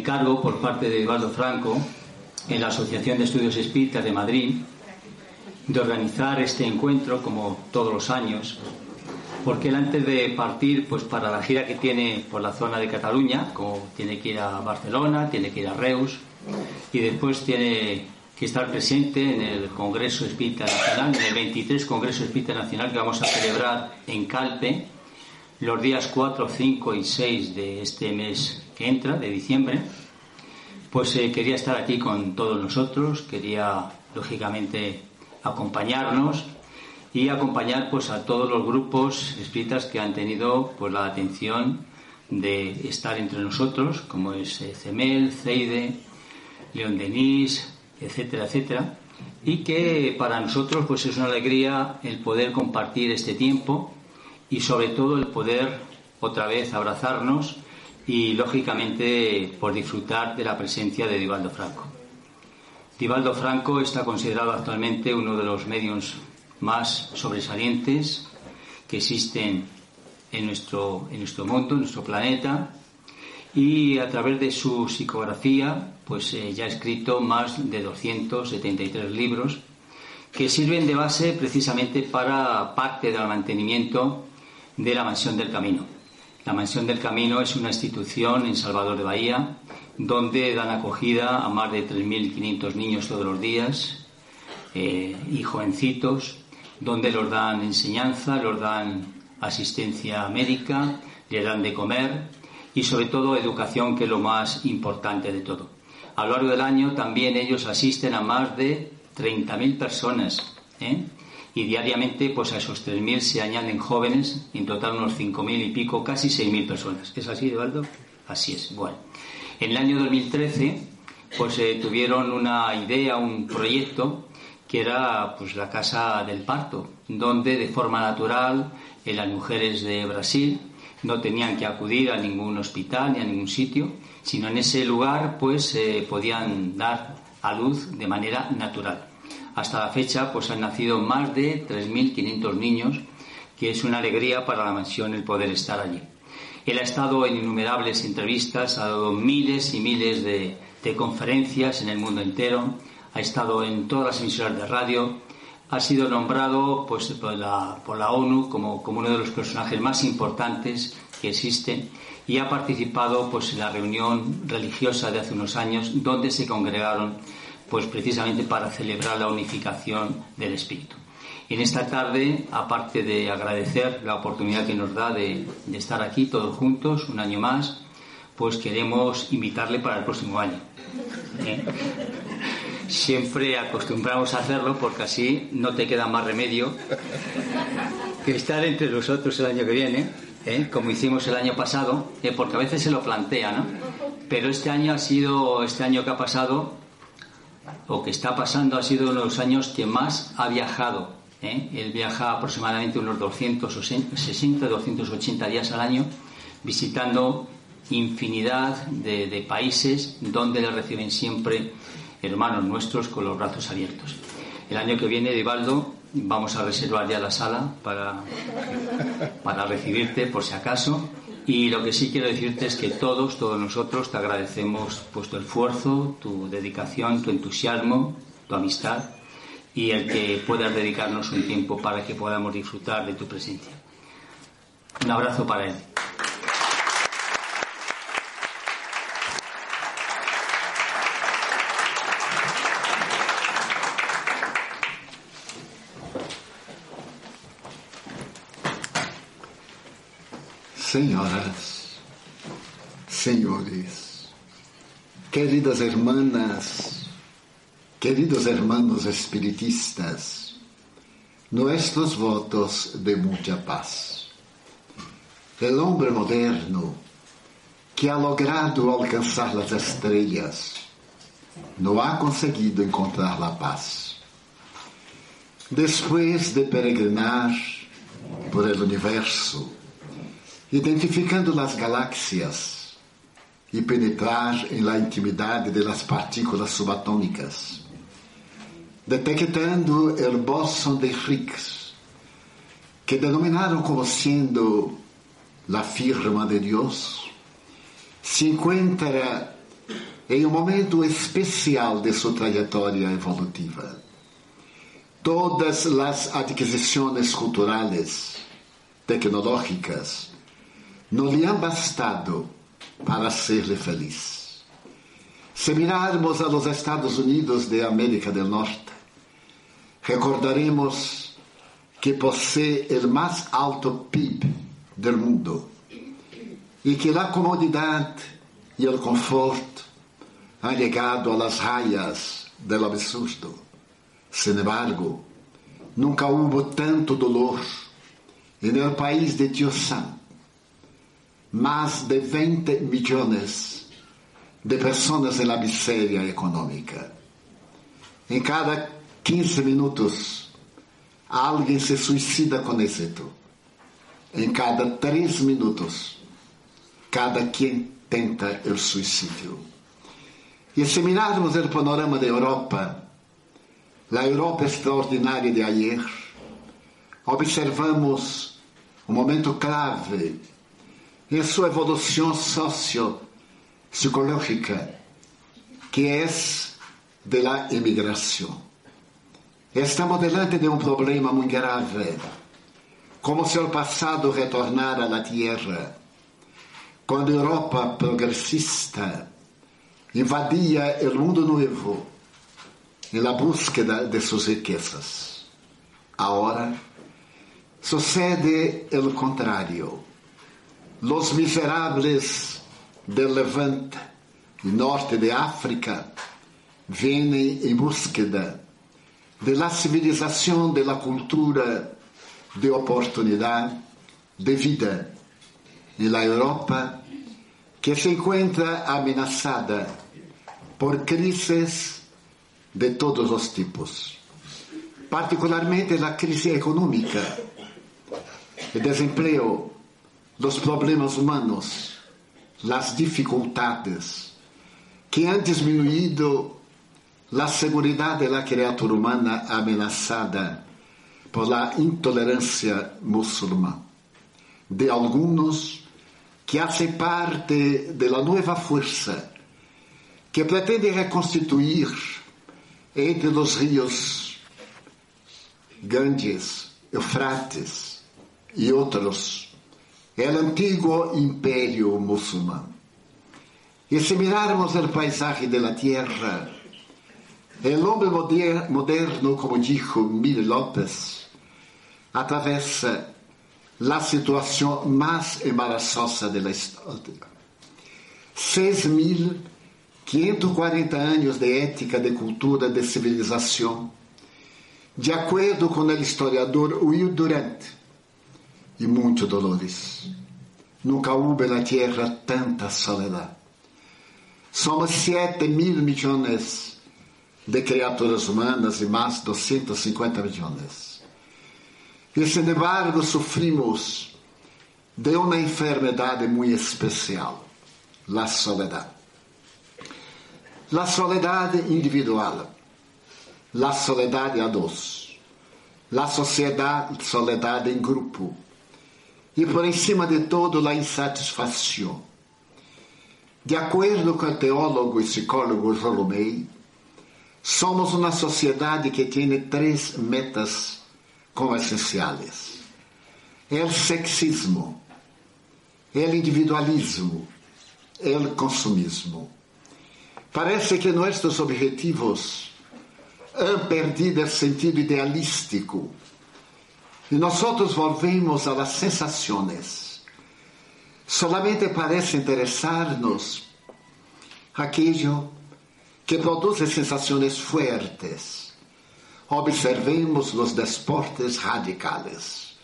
encargo por parte de Eduardo Franco en la Asociación de Estudios Espíritas de Madrid de organizar este encuentro como todos los años, porque él antes de partir pues para la gira que tiene por la zona de Cataluña, como tiene que ir a Barcelona, tiene que ir a Reus y después tiene que estar presente en el Congreso Espírita Nacional, en el 23 Congreso Espírita Nacional que vamos a celebrar en Calpe los días 4, 5 y 6 de este mes que entra, de diciembre, pues eh, quería estar aquí con todos nosotros, quería lógicamente acompañarnos y acompañar pues a todos los grupos espíritas que han tenido pues la atención de estar entre nosotros, como es eh, CEMEL, CEIDE, León Denis, etcétera, etcétera, y que para nosotros pues es una alegría el poder compartir este tiempo y sobre todo el poder otra vez abrazarnos y lógicamente por disfrutar de la presencia de Divaldo Franco. Divaldo Franco está considerado actualmente uno de los medios más sobresalientes que existen en nuestro, en nuestro mundo, en nuestro planeta, y a través de su psicografía pues eh, ya ha escrito más de 273 libros que sirven de base precisamente para parte del mantenimiento de la Mansión del Camino. La Mansión del Camino es una institución en Salvador de Bahía donde dan acogida a más de 3.500 niños todos los días eh, y jovencitos, donde los dan enseñanza, los dan asistencia médica, les dan de comer y sobre todo educación, que es lo más importante de todo. A lo largo del año también ellos asisten a más de 30.000 personas ¿eh? Y diariamente pues a esos 3.000 se añaden jóvenes, en total unos 5.000 y pico, casi 6.000 personas. ¿Es así, Eduardo? Así es, igual. En el año 2013 pues eh, tuvieron una idea, un proyecto que era pues la casa del parto, donde de forma natural en las mujeres de Brasil no tenían que acudir a ningún hospital ni a ningún sitio, sino en ese lugar pues eh, podían dar a luz de manera natural. Hasta la fecha pues han nacido más de 3.500 niños, que es una alegría para la mansión el poder estar allí. Él ha estado en innumerables entrevistas, ha dado miles y miles de, conferencias en el mundo entero, ha estado en todas las emisoras de radio, ha sido nombrado pues, por, la, ONU como, como, uno de los personajes más importantes que existen y ha participado pues, en la reunión religiosa de hace unos años donde se congregaron pues, precisamente para celebrar la unificación del espíritu. En esta tarde, aparte de agradecer la oportunidad que nos da de, estar aquí todos juntos un año más, pues queremos invitarle para el próximo año. ¿Eh? siempre acostumbramos a hacerlo porque así no te queda más remedio que estar entre nosotros el año que viene, ¿eh? como hicimos el año pasado, ¿eh? porque a veces se lo plantea, ¿no? Pero este año ha sido, este año que ha pasado, o que está pasando, ha sido uno de los años que más ha viajado. ¿eh? Él viaja aproximadamente unos 260, 280 días al año, visitando infinidad de, países donde le reciben siempre hermanos nuestros con los brazos abiertos. El año que viene, Divaldo, vamos a reservar ya la sala para, para recibirte por si acaso Y lo que sí quiero decirte es que todos, todos nosotros te agradecemos pues, tu esfuerzo, tu dedicación, tu entusiasmo, tu amistad y el que puedas dedicarnos un tiempo para que podamos disfrutar de tu presencia. Un abrazo para él. Senhoras, senhores, queridas hermanas, queridos hermanos espiritistas, nuestros votos de mucha paz. El hombre moderno que ha logrado alcanzar las estrellas no ha conseguido encontrar la paz. Después de peregrinar por el universo, identificando as galáxias e penetrar em la intimidade de las partículas subatômicas, detectando el bóson de Higgs, que denominaram como sendo la firma de Deus, se encontra em um momento especial de sua trajetória evolutiva. Todas as adquisições culturais, tecnológicas, não lhe han bastado para ser-lhe feliz. Se mirarmos a los Estados Unidos de América del Norte, recordaremos que posee el más alto PIB del mundo y que la comodidad y el confort han llegado a las rayas del absurdo. Sin embargo, nunca hubo tanto dolor en el país de Tío Sam más de 20 millones de personas en la miseria económica. Cada 15 minutos, alguien se suicida con éxito. En cada 3 minutos, cada quien tenta el suicidio. Y si mirarmos el panorama de Europa, la Europa extraordinaria de ayer, observamos un momento clave em sua evolução sociopsicológica, que é de la imigração. Estamos delante de um problema muito grave, como se o passado retornara à Terra, quando a Europa progressista invadia o mundo novo em la búsqueda de suas riquezas. Agora, sucede o contrário los miserables del Levante y norte de África vienen en búsqueda de la civilización, de la cultura, de oportunidad, de vida. En la Europa que se encuentra amenazada por crisis de todos los tipos, particularmente la crisis económica, el desempleo, dos problemas humanos, las dificultades que han disminuído la seguridad de la criatura humana amenazada por la intolerancia musulmana de algunos que hacen parte de la nueva fuerza que pretende reconstituir entre los ríos Ganges, Eufrates y otros el antiguo imperio musulmán. Y si mirarmos el paisaje de la tierra, el hombre moderno, como dijo Miguel López, atraviesa la situación más embarazosa de la historia. 6.540 anos de ética, de cultura, de civilização, de acordo com o historiador Will Durant, e muitos dolores. Nunca houve na terra tanta soledade. Somos 7 mil milhões de criaturas humanas e mais 250 milhões. E, sin embargo, sofrimos de uma enfermidade muito especial, a soledade. A soledade individual, a soledade a dois, a sociedade, soledade em grupo e por cima de todo a insatisfação. De acordo com o teólogo e psicólogo Jolomei, somos uma sociedade que tem três metas como essenciais: o sexismo, o individualismo, o consumismo. Parece que nossos objetivos han perdido o sentido idealístico e nós volvemos a las sensações. Solamente parece interessar-nos aquilo que produz sensações fuertes. Observemos os desportes radicales,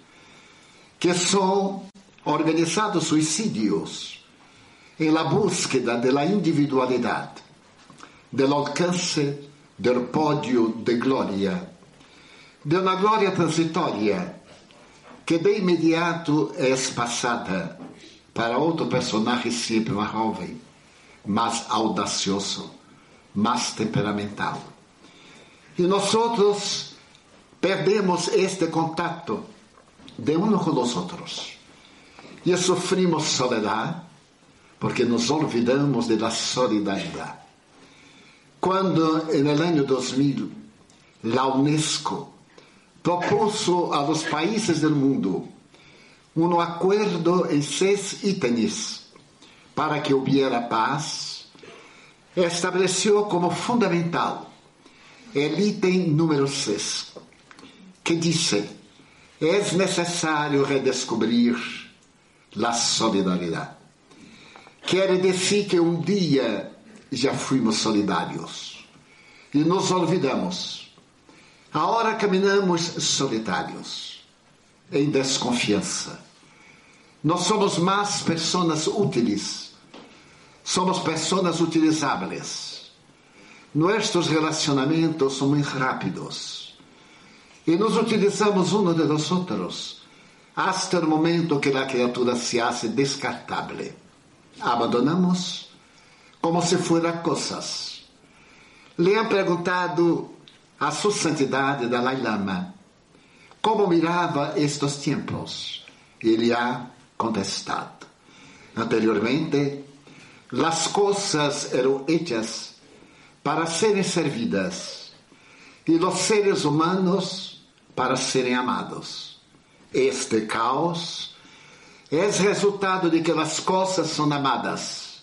que são organizados suicídios em la búsqueda de la individualidade del alcance del pódio de glória, de uma glória transitória que de imediato é passada para outro personagem sempre mais jovem, mais audacioso, mais temperamental. E nós perdemos este contato de uns com os outros. E sofrimos soledade porque nos olvidamos de la solidariedade. Quando, no ano 2000, a Unesco propôs a los países do mundo um acordo em seis itens para que houvesse paz, estabeleceu como fundamental o item número 6, que diz: é necessário redescobrir a solidariedade. Quer dizer que um dia já fomos solidários e nos olvidamos. Agora caminhamos solitários, em desconfiança. Nós somos mais pessoas úteis, somos pessoas utilizáveis. Nossos relacionamentos são muito rápidos e nos utilizamos uns de nós outros hasta o momento que a criatura se hace descartável. Abandonamos como se fueran cosas. Le han perguntado a sua santidade Dalai Lama como mirava estes tempos. Ele ha contestado. Anteriormente, as coisas eram hechas para serem servidas e os seres humanos para serem amados. Este caos é resultado de que as coisas são amadas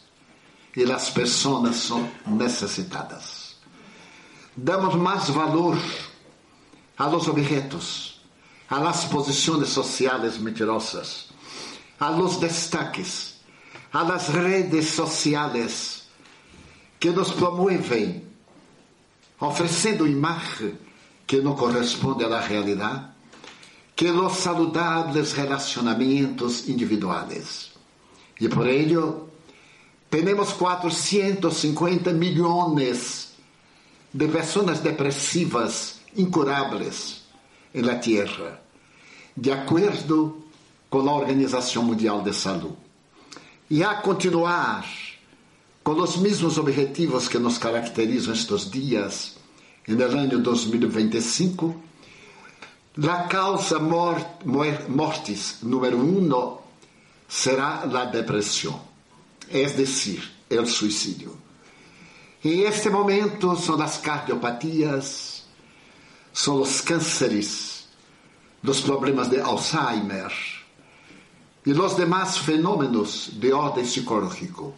e as pessoas são necessitadas. Damos mais valor a los objetos, a las posições sociais mentirosas, a los destaques, a las redes sociales que nos promueven, oferecendo imagem que não corresponde à realidade, que los saludables relacionamentos individuais. E por ello, Temos 450 milhões de pessoas depressivas incuráveis na Terra, de acordo com a Organização Mundial de Saúde. E a continuar com os mesmos objetivos que nos caracterizam estes dias, no ano 2025, a causa mort, mortis número um será a depressão es decir, el suicidio. En este momento son las cardiopatías, son los cánceres, los problemas de Alzheimer y los demás fenómenos de orden psicológico.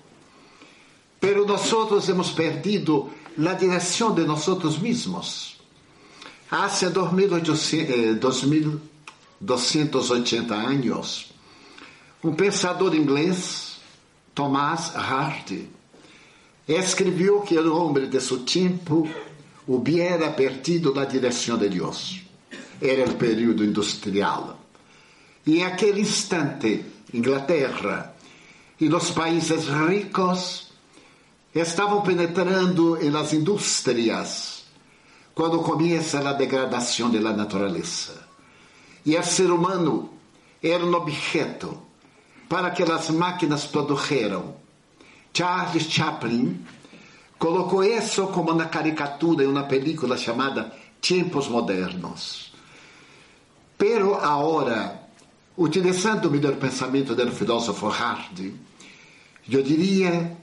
Pero nosotros hemos perdido la dirección de nosotros mismos. Hace 2280 eh, años, un pensador inglés Tomás Hardy, escreveu que o homem de seu tempo hubiera perdido a direção de Deus. Era o período industrial. E aquele instante, Inglaterra e os países ricos estavam penetrando las indústrias quando começa a degradação da natureza. E o ser humano era um objeto para que as máquinas produziram. Charles Chaplin colocou isso como na caricatura em uma película chamada Tempos Modernos. Pero agora, utilizando o melhor pensamento do filósofo Hardy, eu diria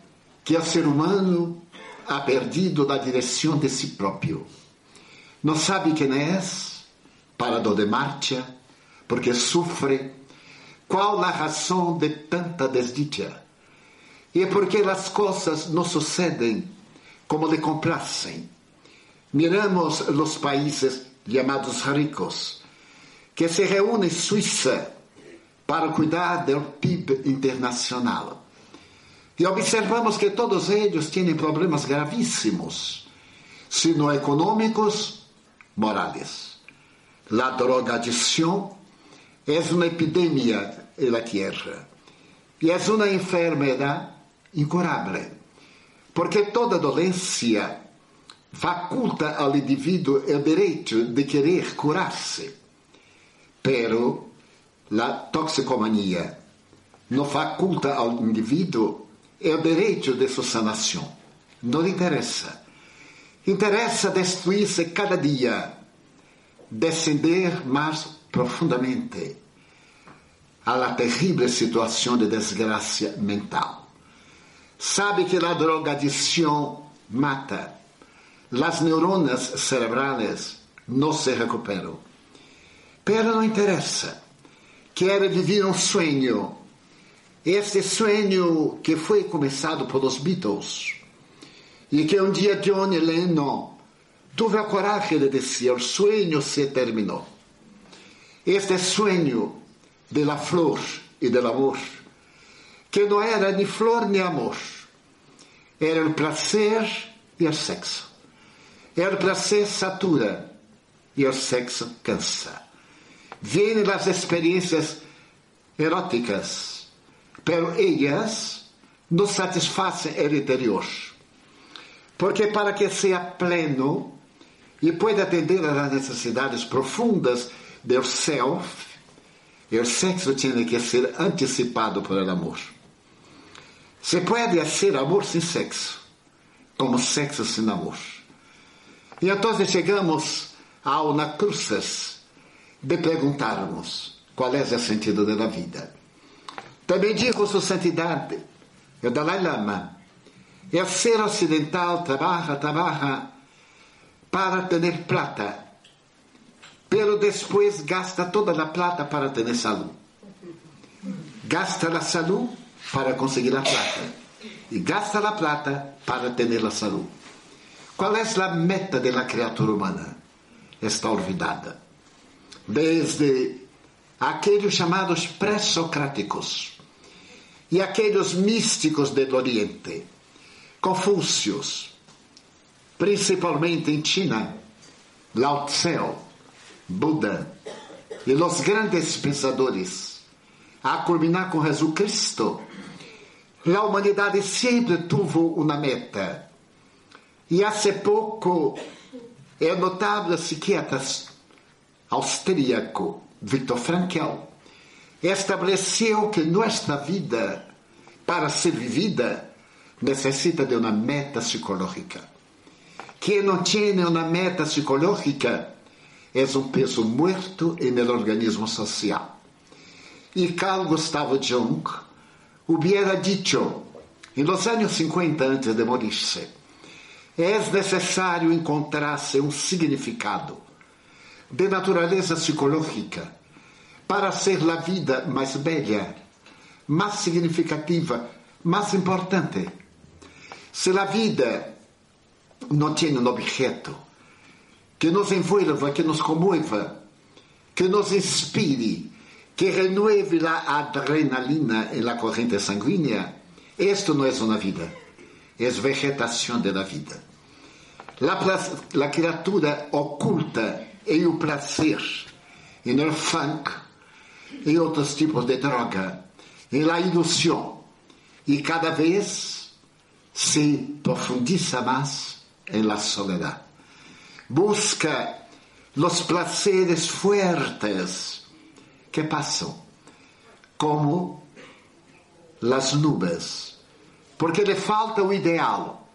que o ser humano ha perdido a direção de si próprio. Não sabe quem é, parado de marcha, porque sofre. Qual a razão de tanta desdicha? E é porque as coisas não sucedem como lhe complacem. Miramos os países chamados ricos, que se reúnem em Suíça para cuidar do PIB internacional. E observamos que todos eles têm problemas gravíssimos, se não econômicos, morales. A drogadição é uma epidemia na Terra e é uma enfermidade incurável, porque toda doença faculta ao indivíduo o direito de querer curar-se. Pero a toxicomania não faculta ao indivíduo o direito de sua sanação. Não lhe interessa. Interessa destruir-se cada dia, descender mais profundamente la terrível situação de desgraça mental. Sabe que a drogadição mata las neuronas cerebrales não se recuperam. Pero não interessa. Quer viver um sonho. Este sonho que foi começado pelos Beatles e que um dia John Lennon teve a coragem de dizer: o sonho se terminou. Este sonho de la flor e del amor, que não era nem flor nem amor, era o prazer e o sexo. El prazer satura e o sexo cansa. Vêm as experiências eróticas, pero ellas não satisfazem o interior. Porque para que seja pleno e pueda atender às necessidades profundas do self, o sexo tem que ser antecipado por el amor. Se pode hacer amor sem sexo, como sexo sem amor. E então chegamos a uma cruzes de perguntarmos qual é o sentido da vida. Também digo sua santidade, o Dalai Lama, o ser ocidental trabalha, trabalha para ter plata, pero depois gasta toda a plata para ter saúde. Gasta a saúde para conseguir a plata. E gasta a plata para ter a saúde. Qual é a meta da criatura humana? Está olvidada. Desde aqueles chamados pré-socráticos e aqueles místicos do Oriente, Confúcios, principalmente em China, Lao Tse, Buda e os grandes pensadores, a culminar com Jesus Cristo, a humanidade sempre teve uma meta e há pouco, é notável psiquiatra austríaco Viktor Frankl estabeleceu que nossa vida, para ser vivida, necessita de uma meta psicológica. Quem não tem uma meta psicológica é um peso morto no organismo social. E Carl Gustavo Jung hubiera dicho, em los anos 50 antes de morir-se, é necessário encontrar-se um significado de natureza psicológica para ser a vida mais bela, mais significativa, mais importante. Se a vida não tem um objeto que nos envolva, que nos comova, que nos inspire, que renueve a adrenalina na corrente sanguínea, isto não é uma vida é vegetação da vida. A criatura oculta e o prazer, e no funk, e outros tipos de droga, e a ilusão, e cada vez se profundiza mais em la soledad. Busca os placeres fuertes que passam, como as nubes porque lhe falta o ideal.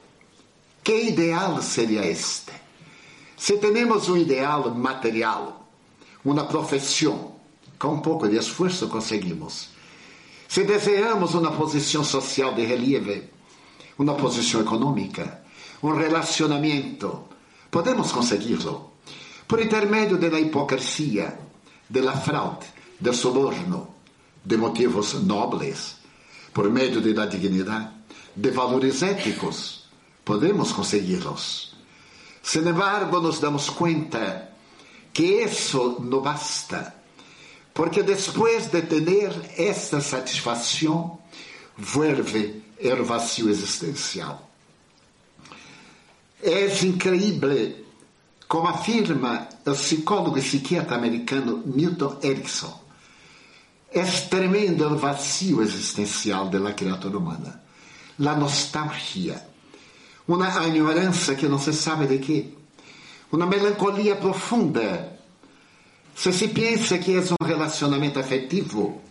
Que ideal seria este? Se temos um ideal material, uma profissão, com um pouco de esforço conseguimos. Se desejamos uma posição social de relieve, uma posição econômica, um relacionamento, podemos consegui-lo por intermédio da hipocrisia, da fraude, do suborno, de motivos nobres, por meio da dignidade, de valores éticos, podemos consegui-los. Sin embargo, nos damos conta que isso não basta, porque depois de ter esta satisfação, vuelve o vazio existencial. É incrível, como afirma o psicólogo e psiquiatra americano Milton Erickson, é tremendo o vazio existencial da criatura humana, a nostalgia, uma ignorância que não se sabe de quê, uma melancolia profunda. Se se pensa que é um relacionamento afetivo,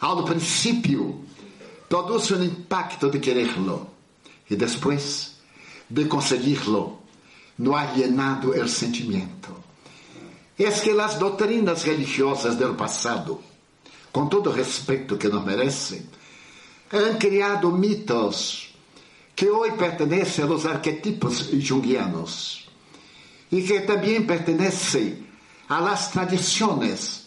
ao princípio produz um impacto de quererlo. E depois de conseguirlo, no alienado o sentimento. É que as doutrinas religiosas do passado, com todo o respeito que nos merecem, han criado mitos que hoje pertenecem aos arquetipos junguianos e que também pertenecem às tradições,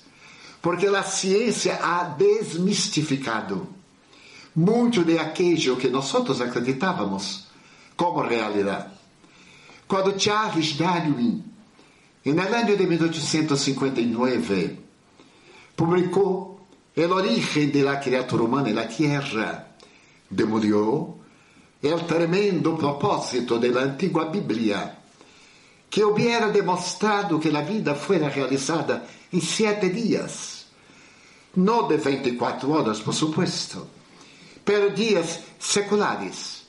porque a ciência ha desmistificado muito de aquilo que nós acreditávamos como realidade. Quando Charles Darwin, no ano de 1859, publicou el origen de la criatura humana en la tierra, demolió el tremendo propósito de la antigua Biblia, que hubiera demostrado que la vida fuera realizada en siete días, no de 24 horas, por supuesto, pero días seculares,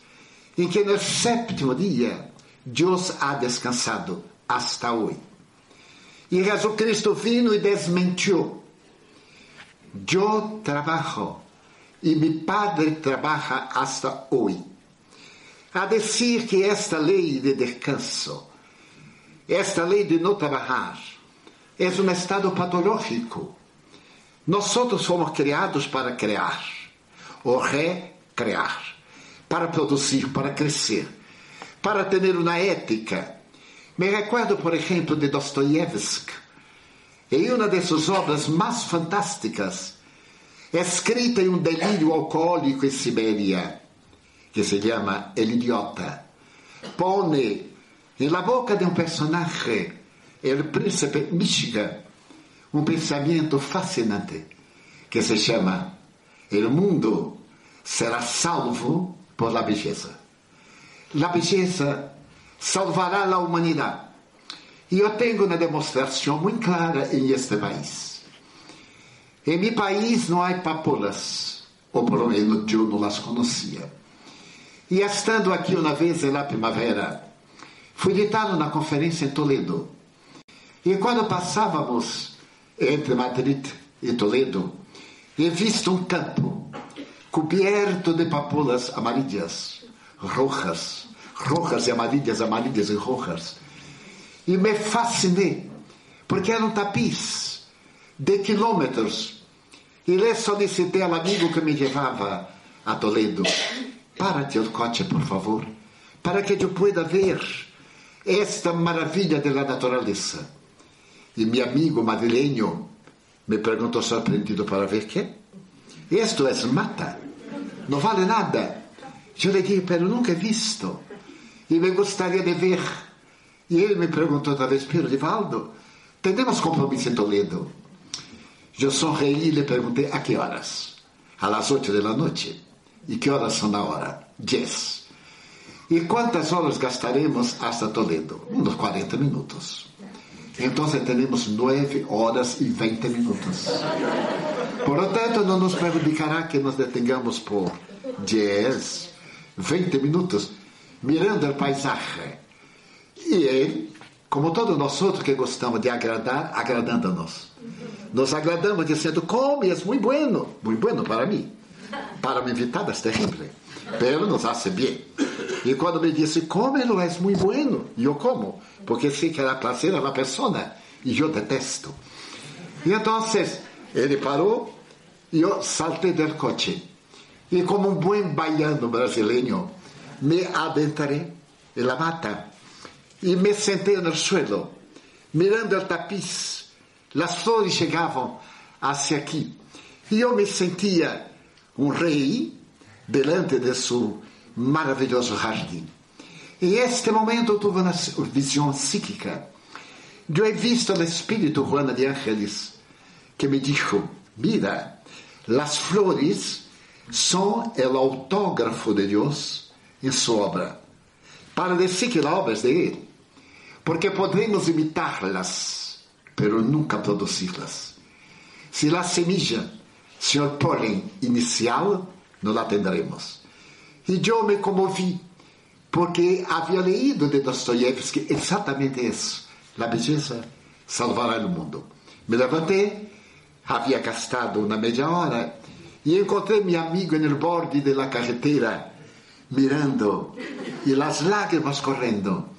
en que en el séptimo día Dios ha descansado hasta hoy. Y Jesucristo vino y desmentió Yo trabajo y mi padre trabaja hasta hoy. A decir que esta lei de descanso, esta lei de não trabalhar, é um estado patológico. Nós fomos criados para criar, ou recrear, para produzir, para crescer, para ter uma ética. Me recordo, por exemplo, de Dostoiévski, em uma de suas obras mais fantásticas, escrita em um delírio alcoólico em Sibéria, que se chama El Idiota, pone na boca de um personagem, o príncipe Michigan, um pensamento fascinante que se chama El mundo será salvo por la belleza. La belleza salvará a humanidade. E eu tenho uma demonstração muito clara em este país. Em meu país não há papolas, ou pelo menos eu não as conhecia. E estando aqui uma vez na primavera, fui ditado na conferência em Toledo. E quando passávamos entre Madrid e Toledo, he visto um campo coberto de papolas amarillas, rojas, rojas e amarillas, amarillas e rojas e me fascinei, porque era um tapiz de quilômetros. E lhe solicitei ao amigo que me levava a Toledo: Párate o coche, por favor, para que eu pueda ver esta maravilha da natureza. E meu amigo madrileño me perguntou surpreendido para ver que isto é mata, não vale nada. Eu lhe disse, pero nunca visto e me gostaria de ver e ele me perguntou outra vez, Pedro Divaldo, temos compromisso em Toledo? Eu sorri e lhe perguntei a que horas? A las oito da noite. E que horas são na hora? Dez. E quantas horas gastaremos hasta Toledo? Uns 40 minutos. Então teremos 9 horas e 20 minutos. Por lo tanto, não nos perjudicará que nos detengamos por 10, 20 minutos mirando o paisagem e ele, como todos nós outros que gostamos de agradar, agradando-nos. Nos agradamos dizendo, come, é muito bueno. Muito bueno para mim. Para minha invitada é terrível. Pero nos hace bem. E quando me disse, come-lo, é muito bueno. Eu como, porque sei que era prazer a pessoa. E eu detesto. E então, Ele parou e eu saltei do coche. E como um bom baiano brasileiro, me adentrei na mata e me sentei no suelo, mirando o tapiz. As flores chegavam hacia aqui. E eu me sentia um rei delante de seu maravilhoso jardim. E este momento tive uma visão psíquica. Eu he visto o Espírito Juana de Ángeles que me dijo, mira, las flores son el autógrafo de Dios en su obra, para decir que la obra de Él, porque podemos imitarlas, pero nunca producirlas. Si la semilla, si el polen inicial, no la tendremos. Y yo me conmoví porque había leído de Dostoyevsky exatamente eso. La belleza salvará el mundo. Me levanté, había gastado una media hora y encontré a mi amigo en el borde de la carretera mirando y las lágrimas corriendo.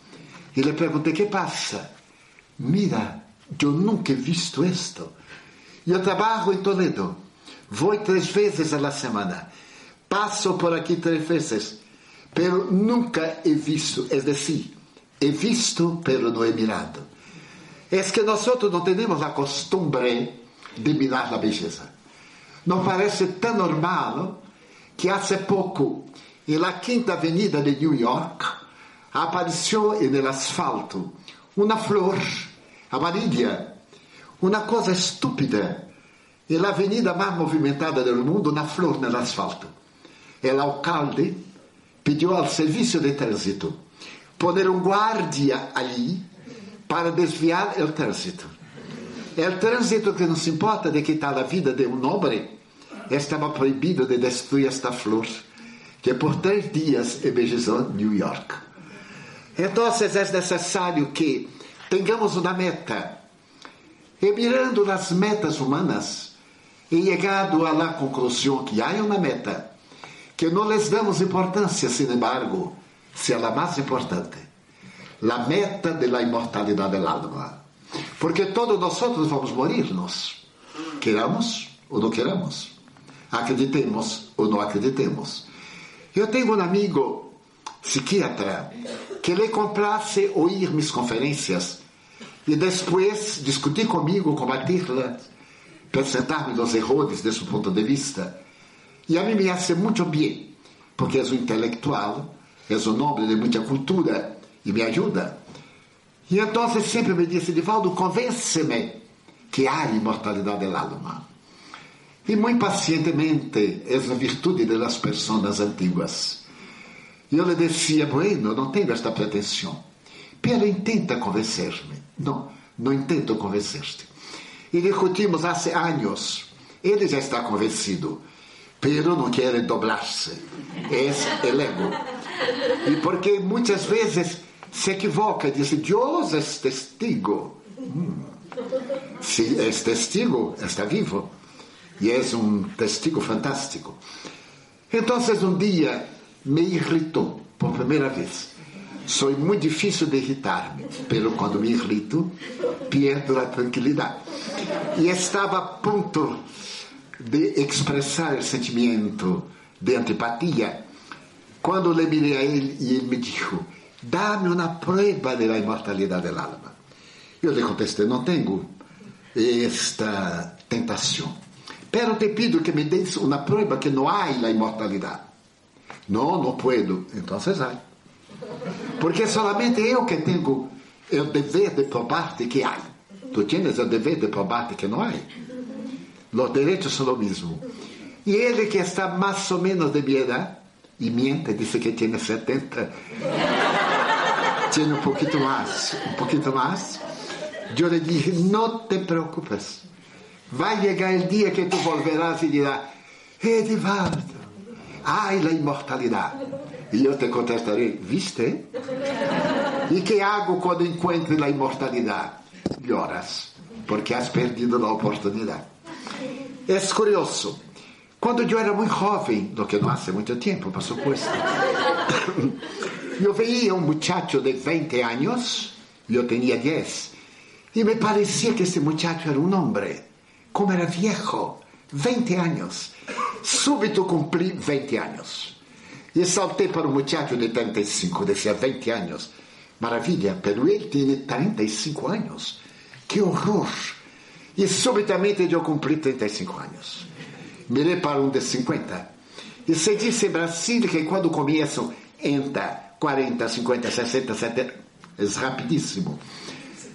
Y le pregunté, ¿qué pasa? Mira, yo nunca he visto esto. Yo trabajo en Toledo, voy tres veces a semana, paso por aquí tres veces, pero nunca he visto, es decir, he visto, pero no he mirado. Es que nosotros no tenemos la costumbre de mirar la belleza. Nos parece tan normal que hace poco, en la quinta avenida de New York, apareció en el asfalto una flor amarilla, una cosa estúpida. En la avenida más movimentada del mundo, una flor el asfalto. El alcalde pidió al servicio de tránsito poner un guardia allí para desviar el tránsito. El tránsito que nos importa de quitar la vida de un hombre estaba prohibido de destruir esta flor que por tres días embellezó New York. Entonces es necesario que tengamos una meta. Y mirando las metas humanas, he llegado a la conclusión que hay una meta que no les damos importancia, sin embargo, sea la más importante. La meta de la inmortalidad del alma. Porque todos nosotros vamos a morirnos, queramos ou não queramos, acreditemos ou não acreditemos. Eu tenho um amigo psiquiatra que lhe comprasse ouvir minhas conferências e depois discutir comigo, combater-las, presentar-me os erros de seu ponto de vista. E a mim me hace muito bem, porque és um intelectual, és um homem de muita cultura e me ajuda. E então sempre me disse, Divaldo, convence-me que há imortalidade del alma. E muito pacientemente, é a virtude das pessoas antiguas. E eu lhe dizia, bueno, não tenho esta pretensão, pero intenta convencer-me. Não, não intento convencer-te. E discutimos há anos. Ele já está convencido, pero não quer doblar-se. É o ego. E porque muitas vezes se equivoca, diz, Deus é testigo. Hum. Se é testigo, está vivo. E é um testigo fantástico. Então, um dia me irritou por primeira vez. Sou muito difícil de irritar-me, pero quando me irrito, perdo a tranquilidade. E estava a ponto de expressar o sentimento de antipatia quando le mirei a ele e ele me disse: Dá-me uma prova da imortalidade do alma. Eu lhe contestei: Não tenho esta tentação. Pero te pido que me des uma prova que não há a imortalidade. Não, não puedo. Então, há. Porque solamente eu que tenho o dever de probar-te que há. Tu tienes o dever de probar-te que não há. Os direitos são o mesmo. E ele que está mais ou menos de minha idade, e miente, disse que tem 70, tem um pouquinho mais, um pouquinho mais. Eu lhe dije, não te preocupes. Vai chegar o dia que tu volverás e dirás, Edivaldo, ai a imortalidade. E eu te contestarei, viste? E que hago quando encontre a imortalidade? Lloras, porque has perdido a oportunidade. É curioso. Quando eu era muito jovem, lo que não hace muito tempo, por supuesto, eu veia um muchacho de 20 anos, eu tinha 10, e me parecia que esse muchacho era um homem como era viejo, 20 años. Súbito cumplí 20 años. Y salté para un muchacho de 35, decía 20 años. Maravilla, pero él tiene 35 años. ¡Qué horror! Y súbitamente yo cumplí 35 años. Miré para un de 50. E se diz em Brasil que quando começam entra 40, 50, 60, 70, é rapidíssimo.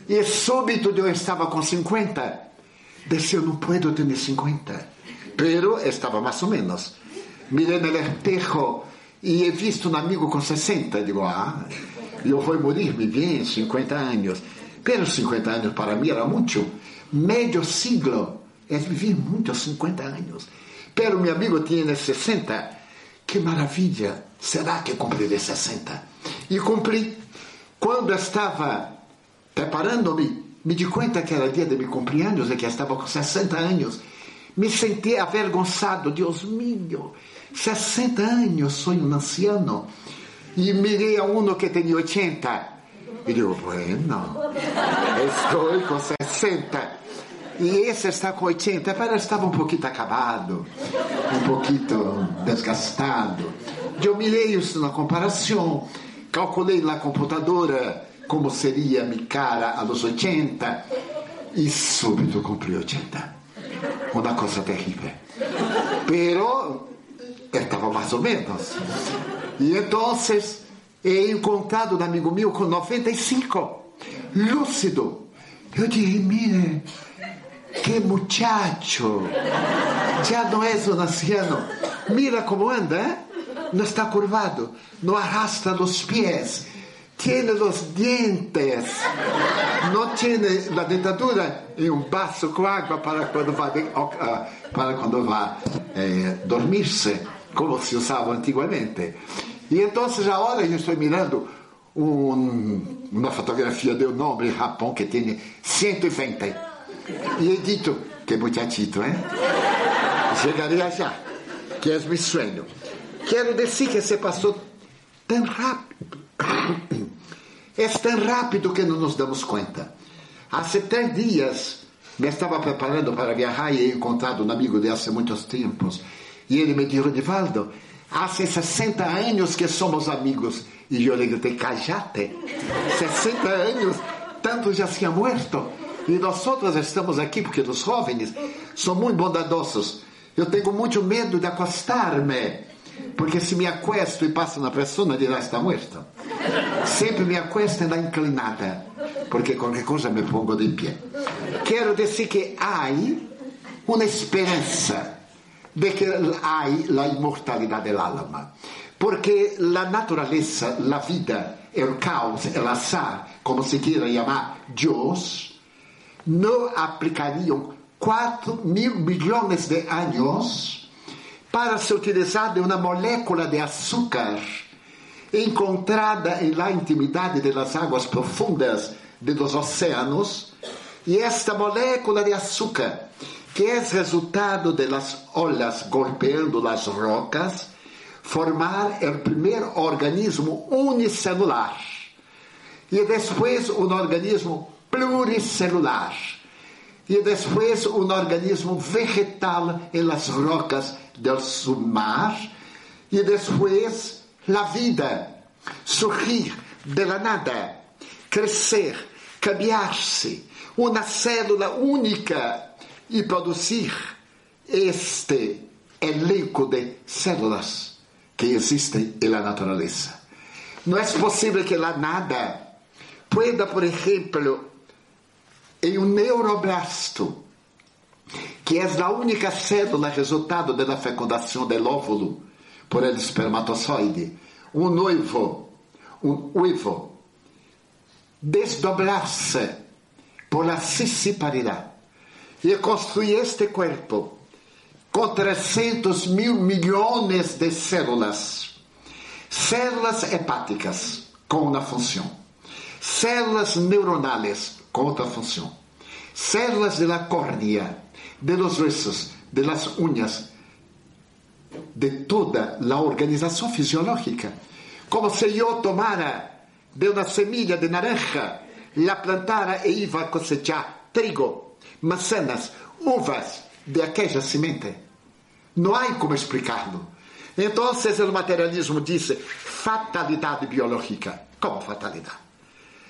E súbito eu estava com 50. Disse, eu não posso ter 50. Pero estava mais ou menos. Mirei no espejo e he visto um amigo com 60. Digo, ah, eu vou morrer-me bem, 50 anos. Pero 50 anos para mim era muito. Medio siglo é viver muito, 50 anos. Pero meu amigo tinha 60. Que maravilha! Será que cumprirei 60? E cumpri. Quando estava preparando-me, me di conta que era dia de meu cumpleaños e que estava com 60 anos. Me senti avergonzado, Deus mío, 60 anos, sou um anciano. E mirei a um que tinha 80. E digo, bueno, estou com 60. E esse está com 80, mas estava um pouquinho acabado, um pouquinho desgastado. Eu mirei isso na comparação, calculei na computadora como seria minha cara aos 80 e subito cumpri 80. Uma coisa terrível. Pero estava mais ou menos. E então he encontrado um amigo meu com 95, lúcido. Eu disse, mire, que muchacho, já não és um anciano. Mira como anda, ¿eh? não está curvado, não arrastra os pés, tiene os dientes, não tiene a dentadura em um vaso com água para quando vai, para quando vai eh, dormir-se, como se usava antigamente. E então, agora eu estou mirando um, uma fotografia de um homem em Japão que tem 120 e he dito, que muchachito, ¿eh? Chegarei já, que é meu sonho. Quero dizer que se passou tão rápido. É tão rápido que não nos damos conta. Há três dias me estava preparando para viajar e encontrado um amigo de há muitos tempos. E ele me disse, Divaldo, há 60 anos que somos amigos. E eu lhe gritei, callate. 60 anos, tanto já se ha muerto. E nós outros estamos aqui porque os jovens são muito bondadosos. Eu tenho muito medo de acostar-me, porque se me acuesto e passa na pessoa, dirá está morto. Sempre me acuesto na inclinada, porque qualquer coisa me pongo de pé. Quero dizer que há uma esperança de que há a imortalidade da alma. Porque a natureza, a vida, o caos, o azar, como se queira chamar, Deus, no aplicarían 4 mil millones de años para se utilizar de una molécula de azúcar encontrada en la intimidad de las aguas profundas de los océanos y esta molécula de azúcar que es resultado de las olas golpeando las rocas formar el primer organismo unicelular y después un organismo pluricelular. E depois um organismo vegetal em las rocas del submar. E depois a vida, surgir de la nada, cambiar-se, uma célula única. E produzir. Este elenco de células que existem na natureza. Não é possível que la nada pueda, por exemplo, em um neuroblasto, que é a única célula resultado da fecundação do óvulo por el espermatozoide, um noivo, um uivo, desdobrar-se por la cisciparidade e construir este corpo com 300 mil milhões de células, células hepáticas com uma função, células neuronais com outra função. Células de la córnea, de los huesos, de las uñas, de toda a organização fisiológica. Como se eu tomara de uma semilla de naranja, la plantara e iba a cosechar trigo. manzanas, uvas de aquella semente. Não há como explicá-lo. Então, o materialismo disse fatalidade biológica. Como fatalidade?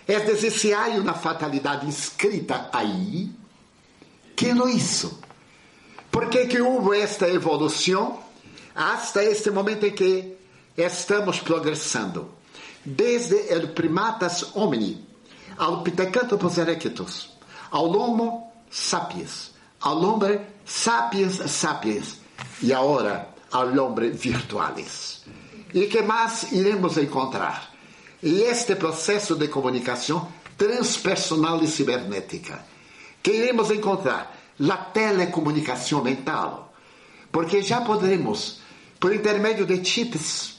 É dizer, se há uma fatalidade escrita aí, que não isso? Por que, que houve esta evolução hasta este momento em que estamos progressando? Desde o primatas homini ao Pithecanthropus erectus, ao Homo sapiens, ao homem sapiens sapiens e agora ao homem virtuales. E que mais iremos encontrar? E este processo de comunicação transpersonal e cibernética, que iremos encontrar a telecomunicação mental, porque já poderemos, por intermédio de chips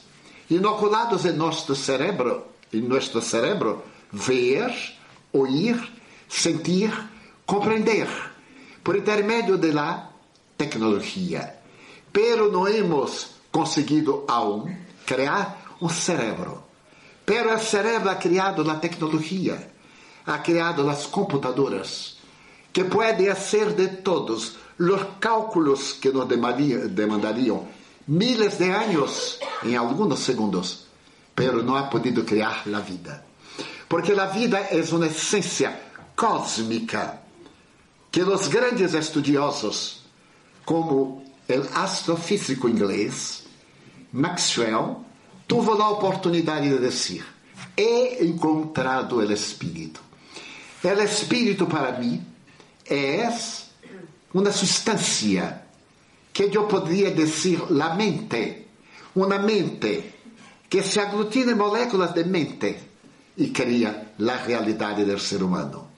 inoculados em nosso cérebro, em nosso cérebro, ver, oír, sentir, compreender, por intermédio da tecnologia. Pero não hemos conseguido aún criar um cérebro. Pero o cérebro ha criado a tecnologia, ha criado as computadoras, que pode fazer de todos os cálculos que nos demandariam miles de anos em alguns segundos, pero não ha podido criar a vida. Porque a vida é uma essência cósmica que os grandes estudiosos, como o astrofísico inglês Maxwell, tuvo a oportunidade de dizer: he encontrado o Espírito. O Espírito para mim é uma substância que eu poderia dizer la mente, uma mente que se aglutina em moléculas de mente e cria a realidade do ser humano.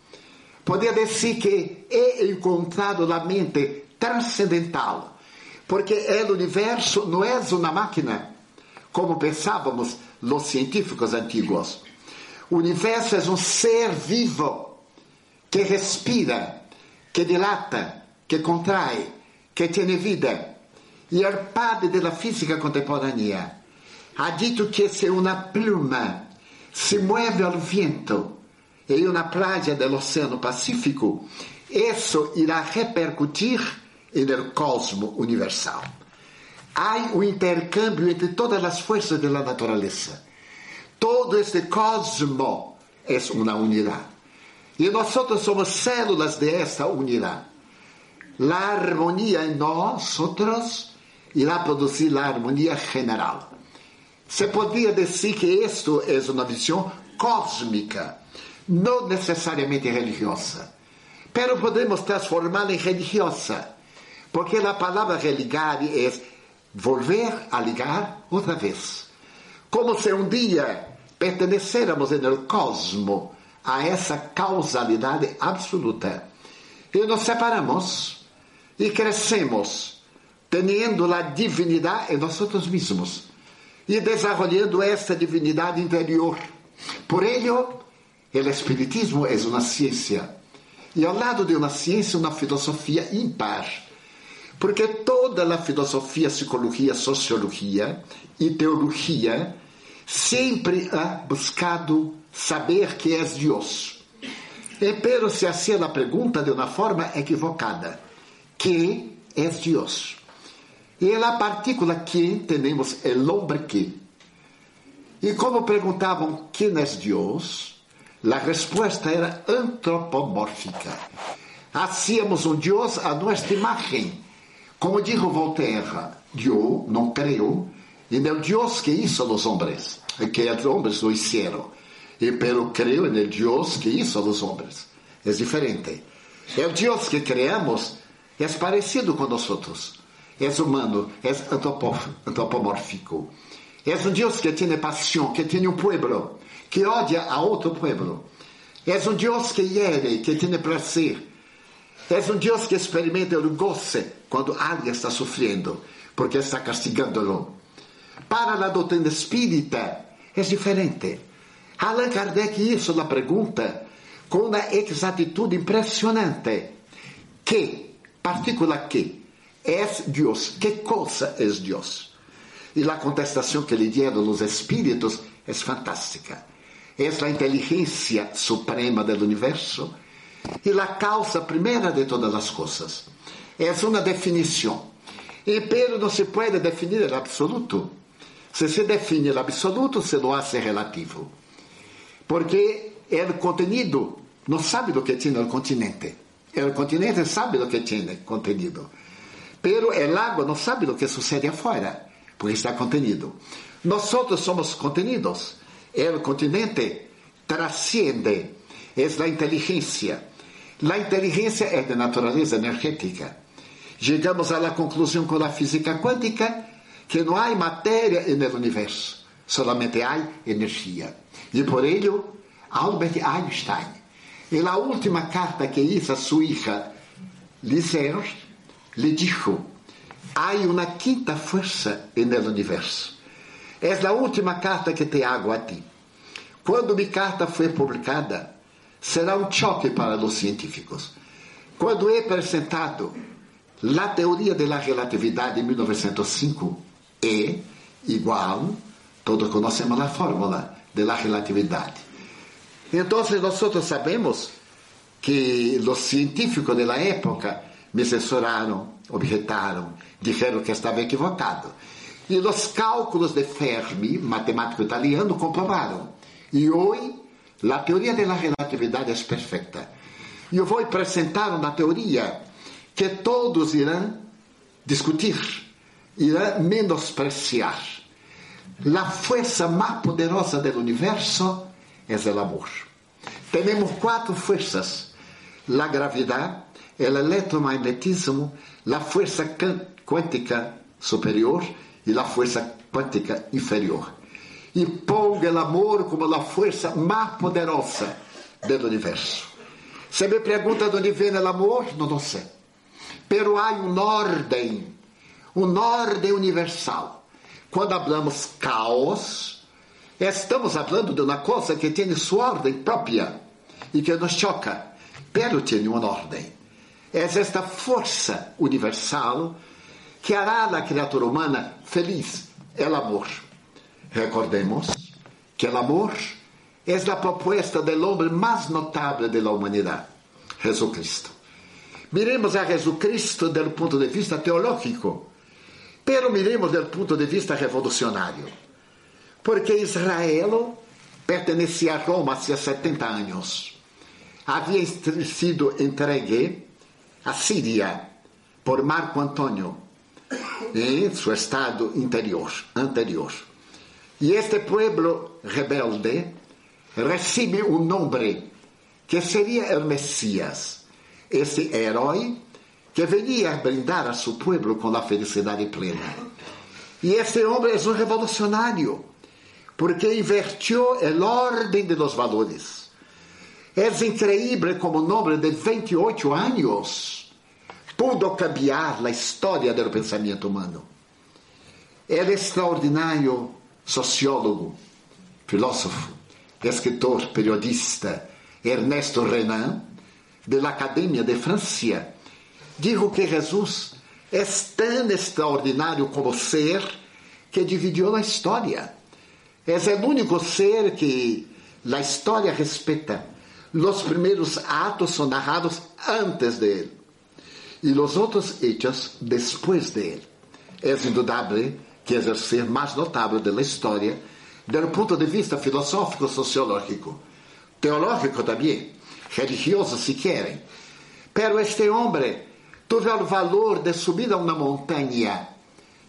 Podia dizer que he encontrado a mente transcendental, porque o universo não é uma máquina, como pensávamos os científicos antigos. O universo é um ser vivo que respira, que dilata, que contrai, que tem vida. E o padre da física contemporânea ha dito que se uma pluma se move ao vento em uma praia do Oceano Pacífico, isso irá repercutir no cosmo universal. Há um intercâmbio entre todas as forças da natureza. Todo este cosmo é uma unidade. E nós somos células de esta unidade. A harmonia em nós irá produzir a harmonia general. Se poderia dizer que isto é uma visão cósmica, não necessariamente religiosa. Pero podemos transformá-la em religiosa, porque a palavra religar é volver a ligar outra vez. Como se um dia pertenecêramos no cosmo a essa causalidade absoluta. E nos separamos e crescemos, tendo a divinidade em nós mesmos e desenvolvendo essa divinidade interior. Por ello, o Espiritismo é uma ciência. E ao lado de uma ciência, uma filosofia impar. Porque toda a filosofia, psicologia, sociologia e teologia sempre ha buscado saber que é Deus. E pero se hacía a pergunta de uma forma equivocada. Que é Deus? E a partícula que temos o homem que. E como perguntavam quem é Deus, a resposta era antropomórfica. Hacíamos um Deus a nossa imagem. Como dijo Voltaire, Deus não criou, e no Deus que hizo os homens, que os homens lo hicieron. Pero creo en el Deus que hizo los homens. É diferente. O Deus que criamos é parecido com nós és humano, és antropomórfico. És um Deus que tem paixão, que tem um pueblo, que odia a outro pueblo. És um Deus que hiere, que tem prazer. És um Deus que experimenta o goce quando alguém está sofrendo, porque está castigando-lo. Para a doutrina espírita é diferente. Allan Kardec hizo a pergunta com uma exatitude impressionante. Que, partícula que, es Dios. ¿Qué cosa es Dios? Y la contestación que le dieron los espíritus es fantástica. Es la inteligencia suprema del universo E a causa primeira de todas as coisas. É uma definição. E pero não se pode definir o absoluto. Se se define o absoluto, se lo hace relativo. Porque o contenido não sabe do que tem o continente. O continente sabe do que tem contenido. Pero o água não sabe do que sucede afuera, porque está contenido. Nós somos contenidos. O continente trasciende, é a inteligência. A inteligência é de natureza energética. Chegamos à conclusão com a física quântica que não há matéria no universo, solamente há energia. E por ello, Albert Einstein, em la última carta que hizo a sua hija Lizer, lhe dijo: há uma quinta força no universo. É a última carta que te hago a ti. Quando minha carta foi publicada, será um choque para os científicos. Quando é apresentado a teoria da relatividade em 1905 é igual, todos conhecemos a fórmula da relatividade. Então, nós sabemos que os científicos da época me censuraram, objetaram, disseram que estava equivocado. E os cálculos de Fermi, matemático italiano, comprovaram. E hoje, a teoria da relatividade é perfeita. Eu vou apresentar uma teoria que todos irão discutir, irão menospreciar. A força mais poderosa do universo é o amor. Temos quatro forças: a gravidade, o eletromagnetismo, a força quântica superior e a força quântica inferior. E ponga o amor como a força mais poderosa do universo. Se me pergunta de onde vem o amor, não sei. Pero há um ordem, um ordem universal. Quando falamos caos, estamos falando de uma coisa que tem sua ordem própria e que nos choca, pero tem uma ordem. É esta força universal que hará a criatura humana feliz, é o amor. Recordemos que o amor é a proposta do homem mais notável da humanidade, Jesucristo. Miremos a Jesucristo do ponto de vista teológico, pero miremos do ponto de vista revolucionário. Porque Israel pertencia a Roma há 70 anos. Havia sido entregue a Síria por Marco Antônio em seu estado interior, anterior. E este pueblo rebelde recebe um nome que seria o Messias esse herói que venia brindar a seu povo com a felicidade plena. E esse homem é um revolucionário, porque invertiu a ordem de los valores. É increíble como um homem de 28 anos pudo cambiar a história do pensamento humano. É extraordinário sociólogo, filósofo, escritor, periodista Ernesto Renan da Academia de Francia, dijo que Jesus é tão extraordinário como ser que dividiu a história. É o único ser que a história respeita. Os primeiros atos são narrados antes de ele e os outros hechos depois de ele. É indudável que é o ser mais notável da história, do ponto de vista filosófico, sociológico, teológico também religiosos se querem. Pero este homem teve o valor de subir a uma montanha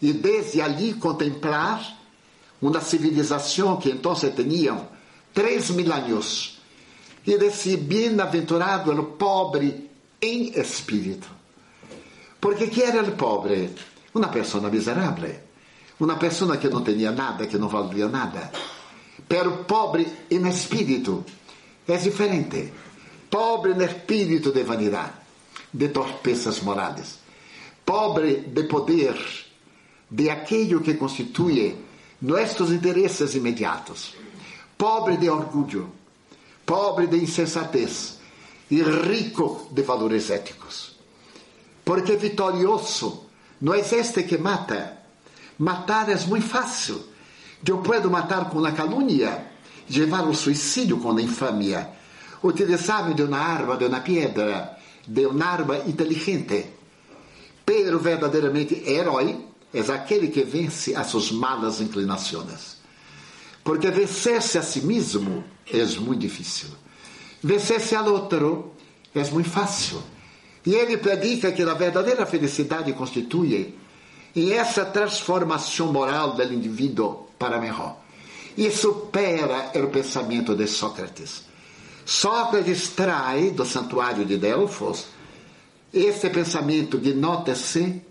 e desde ali contemplar uma civilização que então tinha três mil anos e desse bem-aventurado o pobre em espírito. Porque que era o pobre? Uma pessoa miserável, uma pessoa que não tinha nada, que não valia nada. Pero pobre em espírito é diferente pobre no espírito de vanidade, de torpezas morales, pobre de poder, de aquello que constituye nossos interesses imediatos, pobre de orgulho, pobre de insensatez e rico de valores éticos. Porque vitorioso não é este que mata. Matar é muito fácil. Eu posso matar com a calúnia, levar o suicídio com a infâmia utilizarme de uma arma, de uma pedra, de uma arma inteligente. Pero verdadeiramente herói é aquele que vence as suas malas inclinações. Porque vencer-se a si mesmo é muito difícil. Vencer-se ao outro é muito fácil. E ele predica que a verdadeira felicidade constitui em essa transformação moral do indivíduo para melhor. E supera o pensamento de Sócrates. Sócrates traz do santuário de Delfos esse pensamento de nota-se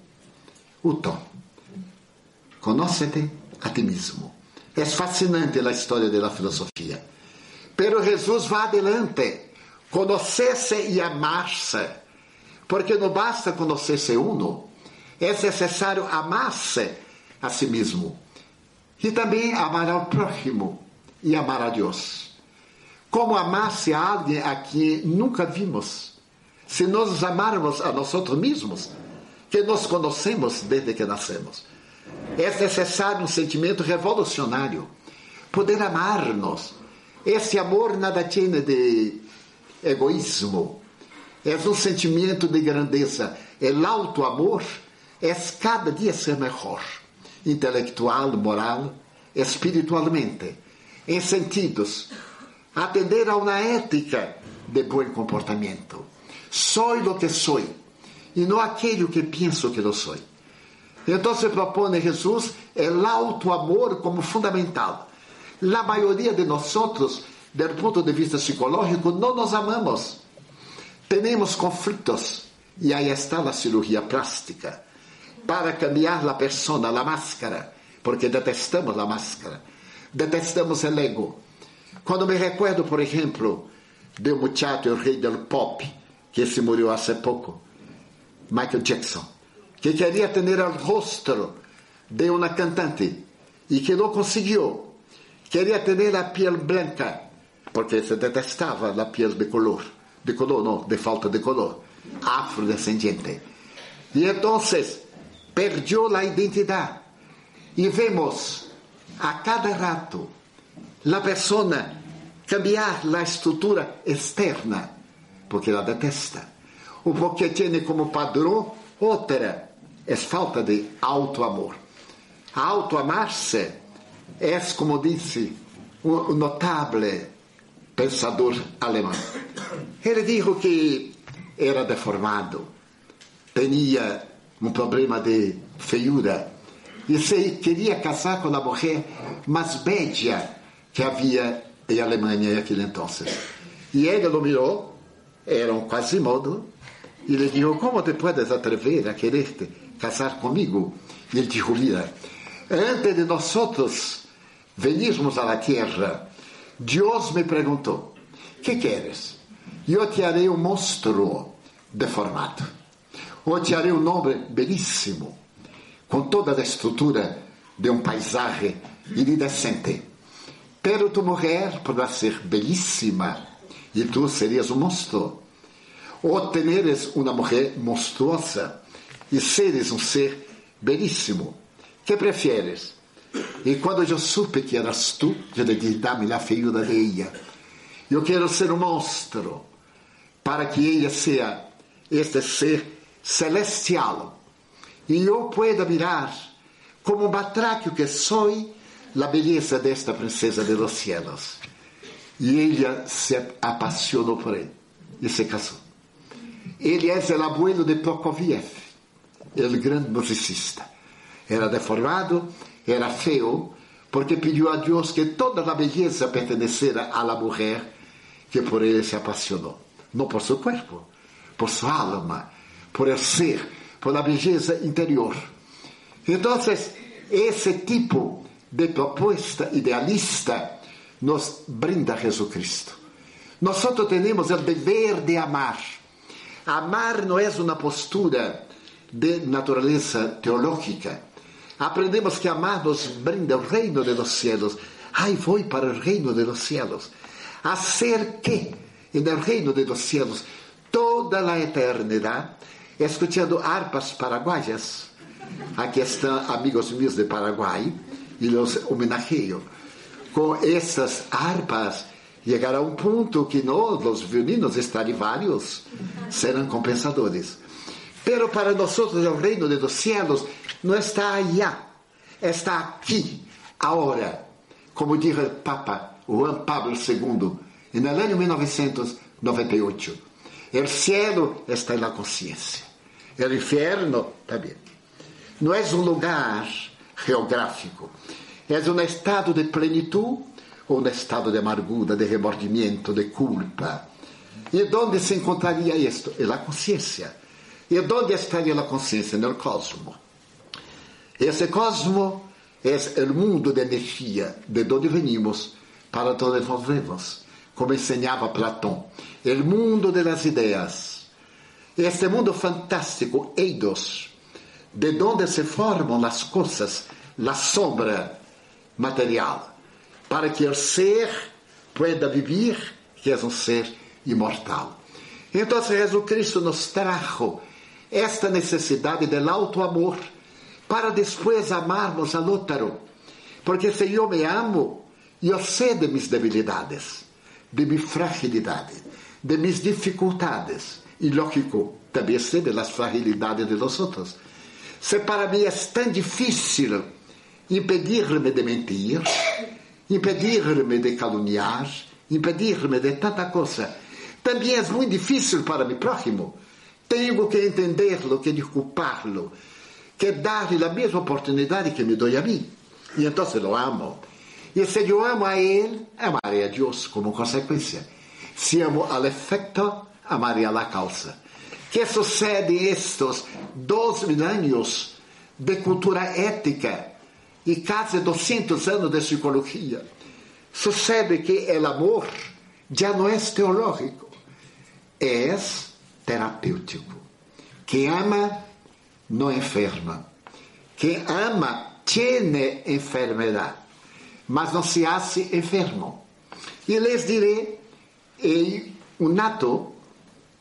o tom. Conócete a ti mesmo. É fascinante a história da filosofia. Pero Jesus vai adelante. Conhecer-se e amar-se. Porque não basta conhecer-se uno, é necessário amar-se a si mesmo. E também amar ao próximo e amar a Deus. Como amar-se a alguém a quem nunca vimos? Se nós amarmos a nós mesmos, que nos conhecemos desde que nascemos. É necessário um sentimento revolucionário. Poder amar-nos. Esse amor nada tem de egoísmo. É um sentimento de grandeza. É alto amor é cada dia ser melhor. Intelectual, moral, espiritualmente. Em sentidos. Atender a uma ética de bom comportamento. Sou o que sou. E não aquele que penso que não sou. Então se propõe Jesus el auto-amor como fundamental. A maioria de nós, do ponto de vista psicológico, não nos amamos. Temos conflitos e aí está a cirurgia plástica para cambiar a persona, a máscara, porque detestamos a máscara, detestamos o ego. Quando me recuerdo, por exemplo, de um muchacho, o rei del pop, que se morreu há pouco, Michael Jackson que queria ter o rosto de uma cantante e que não conseguiu. Queria ter a pele branca, porque se detestava a pele de color, de color não, de falta de color, afrodescendente. E então perdeu a identidade. E vemos a cada rato a pessoa cambiar a estrutura externa, porque la detesta, ou porque tem como padrão outra é falta de auto-amor. Auto-amar-se é, como disse um notável pensador alemão. Ele disse que era deformado, tinha um problema de feiura e se queria casar com a mulher mais bela que havia em Alemanha naquele entonces. E ele o mirou, era um quasimodo, e lhe disse: Como te puedes atrever a querer-te? casar comigo? E ele dijo, mira, antes de nosotros venirmos a la tierra, Dios me preguntó, ¿qué quieres? Yo te haré un monstruo deformado. O te haré un hombre bellísimo, con toda la estructura de un paisaje iridescente. Pero tu mujer podrá ser bellísima y tú serías un monstruo. O teneres una mujer monstruosa e seres um ser belíssimo. Que prefieres? E quando eu supe que eras tu, eu lhe disse: dá-me a feiura de ella. Eu quero ser um monstro, para que ela seja este ser celestial. E eu pueda mirar, como um batráquio que sou, a beleza desta princesa de los cielos. E ela se apaixonou por ele e se casou. Ele é o abuelo de Prokofiev el grande musicista. Era deformado, era feo, porque pediu a Deus que toda a beleza a la mujer que por ele se apaixonou. Não por seu corpo, por sua alma, por el ser, por la beleza interior. Então, esse tipo de proposta idealista nos brinda Jesucristo. Nós temos o dever de amar. Amar não é uma postura de natureza teológica. Aprendemos que amar nos brinda el reino de los cielos. Ay, voy para el reino de los cielos. Hacer que en el reino de los cielos toda la eternidad, escuchando arpas paraguayas. Aquí están amigos míos de Paraguay y los homenajeo con esas arpas Llegará um ponto que nós, os violinos Stradivarius, serão compensadores. Pero para nós, o reino de los cielos não está allá, está aqui, agora. Como diz o Papa Juan Pablo II, no ano 1998. O cielo está na consciência. O inferno também. Não é um lugar geográfico, é um estado de plenitude ou um estado de amargura, de remordimento, de culpa. E onde se encontraria isto? É a consciência. E onde estaria a consciência? No cosmo. Esse cosmo é o mundo de energia, de onde venimos, para onde volvemos, como ensinava Platão. O mundo das ideias. Este mundo fantástico, eidos, de onde se formam as coisas, a sombra material, para que o ser pueda vivir, que é um ser imortal. Então, Jesus Cristo nos trajo esta necessidade do alto amor para depois amarmos al outro. Porque se eu me amo, eu sei de mis debilidades, de minha fragilidade, de mis dificuldades. E, lógico, também sei das fragilidades de los outros. Se para mim é tão difícil impedir-me de mentir, impedir-me de caluniar, impedir-me de tanta coisa, também é muito difícil para mi próximo. Tenho que entenderlo, que desculpá-lo, que dar-lhe a mesma oportunidade que me dou a mim. E então lo amo. E se eu amo a ele, amarei a Deus como consequência. Se amo ao efeito, amarei a causa. Que sucede estes dois anos de cultura ética e quase 200 anos de psicologia? Sucede que o amor já não é teológico, é terapêutico. Quem ama não enferma. Quem ama tiene enfermedade, mas não se hace enfermo. E lhes direi, e um nato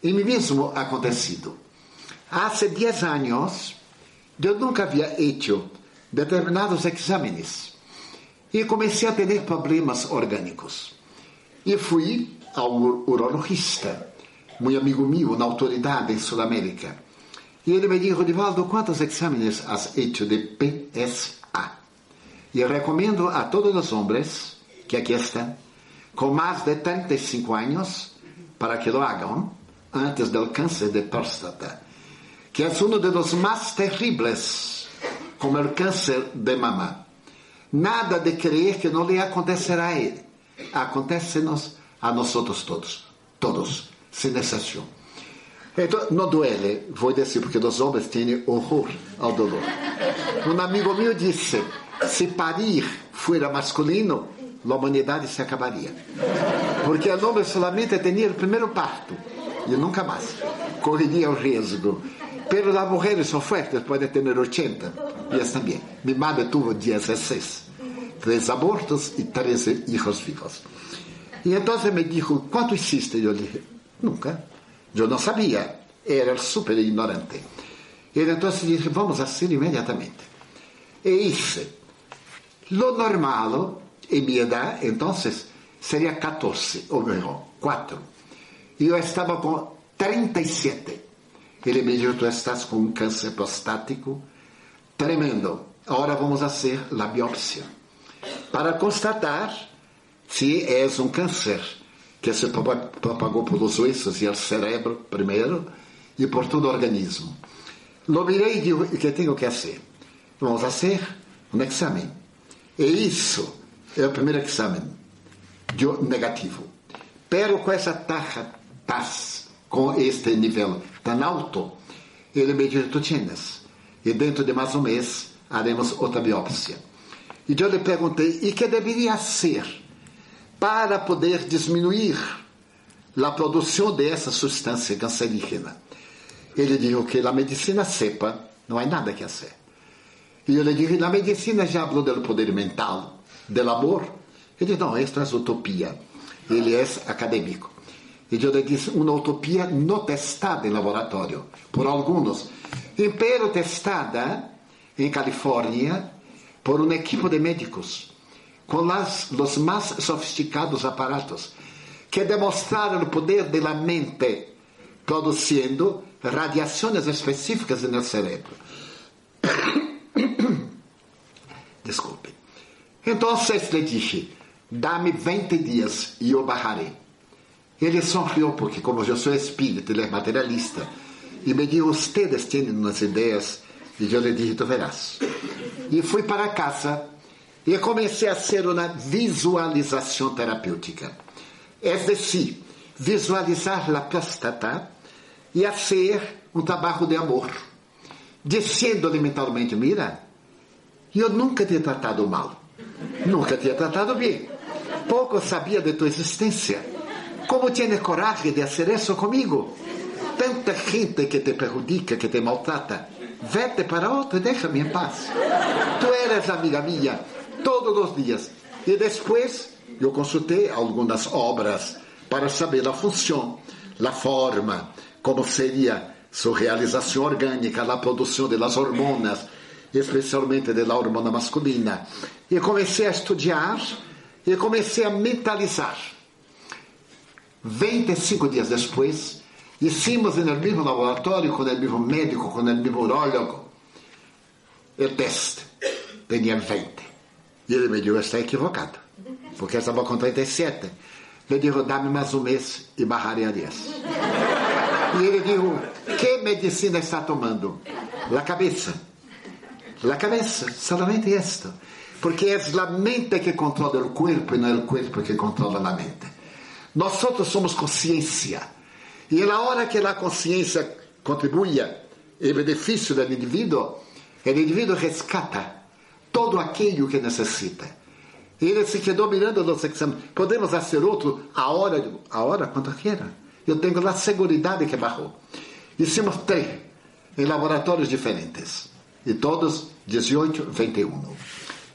em mim mesmo acontecido. Há 10 anos, eu nunca havia feito determinados exames e comecei a ter problemas orgânicos. E fui ao urologista, muito amigo meu, na autoridade em Sudamérica. E ele me disse, Rivaldo, quantos exames has hecho de PSA? E recomendo a todos os homens que aqui estão, com mais de 35 anos, para que lo hagam antes do câncer de próstata, que é um dos mais terríveis, como o câncer de mama. Nada de crer que não lhe acontecerá a ele. Acontece-nos a nós todos, todos, sem exceção. Então, não duele, vou dizer, porque os homens têm horror ao dolor. Um amigo meu disse: se parir fosse masculino, a humanidade se acabaria. Porque o homem solamente tinha o primeiro parto e nunca mais. Correria o risco. Pero as mulheres são fortes, podem ter 80. E essa também. Mi madre tuvo 16. Três abortos e 13 hijos vivos. E então me disse: quanto existe? Eu disse: nunca. Eu não sabia, era super ignorante. E então disse: vamos fazer imediatamente. E hice. Lo normal, em minha idade, então, seria 14, ou melhor, 4. Eu estava com 37. Ele me disse: Tu estás com um câncer prostático tremendo. Agora vamos fazer a biópsia para constatar se é um câncer que se propagou pelos ossos e o cérebro primeiro e por todo o organismo. Lo e digo, o que tenho que fazer? Vamos fazer um exame. E isso é o primeiro exame, Deu negativo. Pero com essa taxa, paz, com este nível tão alto, ele me disse, tu tienes. E dentro de mais um mês, haremos outra biópsia. E eu lhe perguntei, e que deveria ser? para poder diminuir a produção dessa substância cancerígena. Ele disse que a medicina sepa, não há nada que fazer. E eu lhe disse, a medicina já falou do poder mental, do amor. Ele disse, não, esta é utopia. Ele é acadêmico. E eu lhe disse, uma utopia não testada em laboratório, por alguns, pero testada em Califórnia por um equipo de médicos com los más sofisticados aparatos. que demonstraram o poder da mente, produzindo radiações específicas no cérebro. Desculpe. Então lhe disse: dá-me 20 dias e eu bajarei. Ele sorriu porque, como eu sou espírito, ele é materialista, e me disse: Ustedes têm umas ideias. E eu lhe disse: Tu verás. E fui para casa e comecei a fazer uma visualização terapêutica. É decir, visualizar a próstata e fazer um trabalho de amor. Dizendo-lhe mentalmente: Mira, eu nunca te tratado mal, nunca te tratado bem. Pouco sabia de tua existência. Como tienes coragem de fazer isso comigo? Tanta gente que te perjudica, que te maltrata. Vete para outro e deixa-me em paz. Tu eres amiga minha todos os dias. E depois eu consultei algumas obras para saber a função, a forma, como seria sua realização orgânica, a produção das hormonas, especialmente da hormona masculina. E comecei a estudar e comecei a mentalizar. 25 dias depois, hicimos no mesmo laboratório, com o mesmo médico, com o mesmo urólogo, o teste. Tinha 20. E ele me disse: está equivocado, porque estava com 37. Eu disse: dá-me mais um mês e barrarei a 10. E ele disse: que medicina está tomando? La cabeça. La cabeça, solamente isto. Porque é a mente que controla o corpo e não é o corpo que controla a mente. Nós somos consciência. E na hora que a consciência contribui em benefício do indivíduo, o indivíduo rescata todo aquilo que necessita. Ele se quedou mirando os exames. Podemos fazer outro a hora, a hora quando queira. Eu tenho a segurança que barrou. Hicimos três em laboratórios diferentes. E todos 18, 21.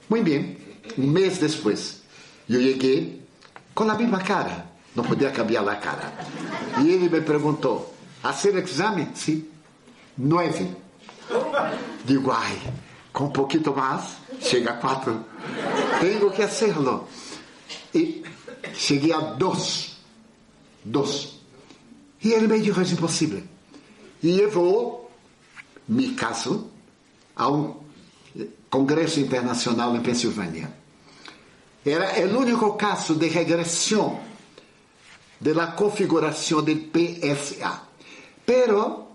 Muito bem, um mês depois, eu cheguei com a mesma cara. Não podia cambiar a cara. E ele me perguntou: fazer exame? Sim. Nove. Digo, ai, com um pouquinho mais, chega a quatro. Tenho que hacerlo. E cheguei a dois. Dois. E ele me disse: é impossível. E eu vou, me caso, a um congresso internacional em Pensilvânia. Era o único caso de regressão da configuração do PSA. Pero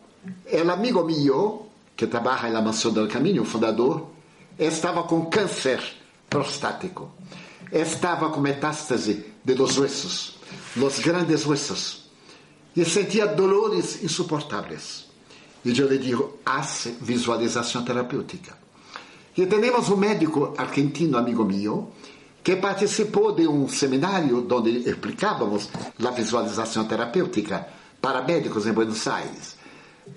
el amigo mío, que trabalha na Mansão do Caminho, o fundador, estava com câncer prostático. Estava com metástase de los huesos, los grandes huesos. E sentia dolores insuportáveis. E eu lhe digo, haz visualização terapêutica. E temos um médico argentino, amigo meu, que participou de um seminário onde explicávamos a visualização terapêutica para médicos em Buenos Aires,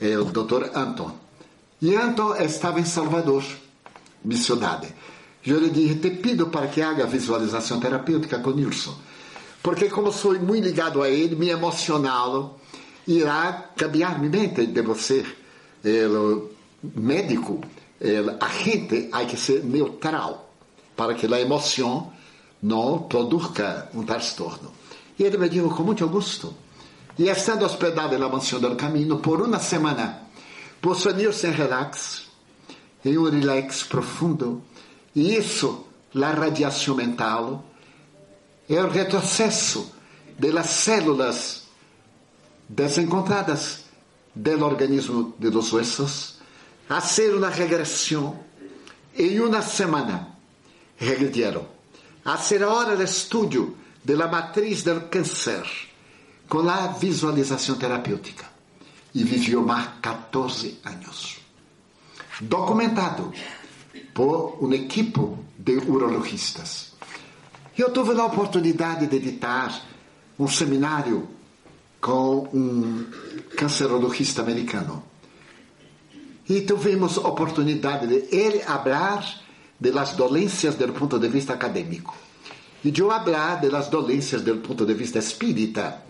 é o Dr. Anton. E Anton estava em Salvador, minha cidade. Eu lhe disse, te pido para que haga visualização terapêutica com Nilson, porque como sou muito ligado a ele, me emocioná-lo irá cambiar minha mente de você. Médico, o agente, há que ser neutral para que a emoção não produza um transtorno. E ele me disse com muito gosto. E estando hospedado na mansão do caminho por uma semana, posso-se em relax, em um relax profundo, e isso, a radiação mental, é o retrocesso das células desencontradas do organismo de los huesos, fazer uma regressão em uma semana regredieron. Ahora el estudio de la matriz del cáncer con la visualización terapêutica. E viveu mais 14 anos. Documentado por um equipo de urologistas. Eu tive a oportunidade de editar um seminário com um cancerologista americano. E tivemos a oportunidade de ele falar de las dolencias del punto de vista académico. Y yo hablar de las dolencias del punto de vista espírita,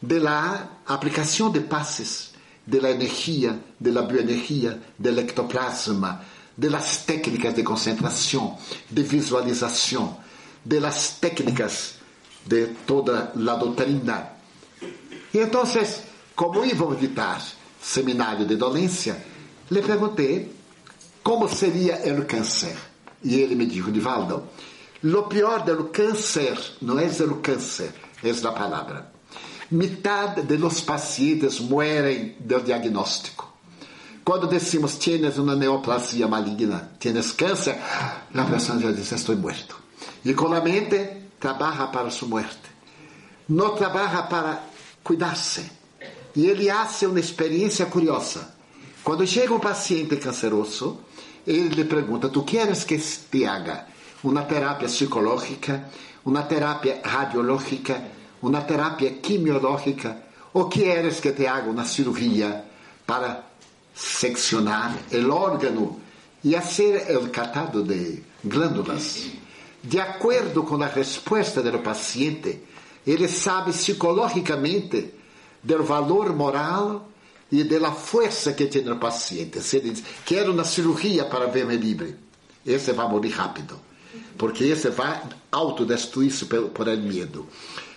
de la aplicación de pases, de la energía, de la bioenergía, del ectoplasma, de las técnicas de concentración, de visualización, de las técnicas de toda a doutrina. E então, como íamos editar seminário de dolência, lhe perguntei como seria o câncer. E ele me disse, Divaldo, o pior do câncer não é o câncer, é a palavra. Metade de los pacientes muerem do diagnóstico. Quando decimos, tienes uma neoplasia maligna, tienes câncer, a pessoa já diz, estou morto. E com a mente, trabalha para sua morte. Não trabalha para cuidar-se. E ele faz uma experiência curiosa. Quando chega um paciente canceroso, ele lhe pergunta: Tu queres que te haga uma terapia psicológica, uma terapia radiológica, uma terapia quimiológica? Ou queres que te haga uma cirurgia para seccionar o órgano e fazer o catado de glândulas? De acordo com a resposta do paciente, ele sabe psicologicamente do valor moral e da força que tem o paciente. Se ele diz, quero uma cirurgia para ver-me livre, esse vai morrer rápido, porque esse vai autodestruir-se por, el medo.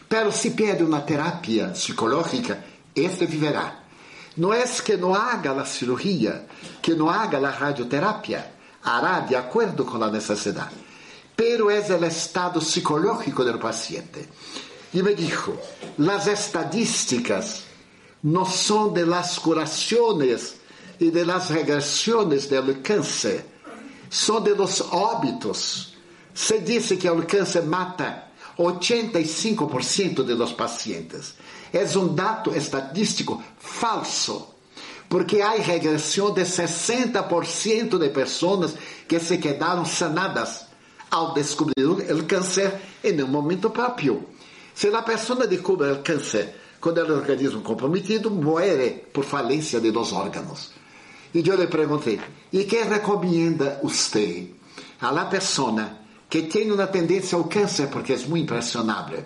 Pero se pede uma terapia psicológica, este viverá. Não é que não haga a cirurgia, que não haga a radioterapia, hará de acordo com a necessidade. Pero é o estado psicológico do paciente. E me dijo, as estadísticas não são de las curações e de las regresiones del câncer, são de los óbitos. Se diz que o câncer mata 85% de los pacientes. É um dado estadístico falso, porque há regressão de 60% de pessoas que se quedaram sanadas ao descobrir o câncer em um momento próprio. Se a pessoa descobre o câncer quando o organismo comprometido, muere por falência de dos órgãos. E eu lhe perguntei: e que recomenda você a pessoa que tem uma tendência ao câncer, porque é muito impressionável?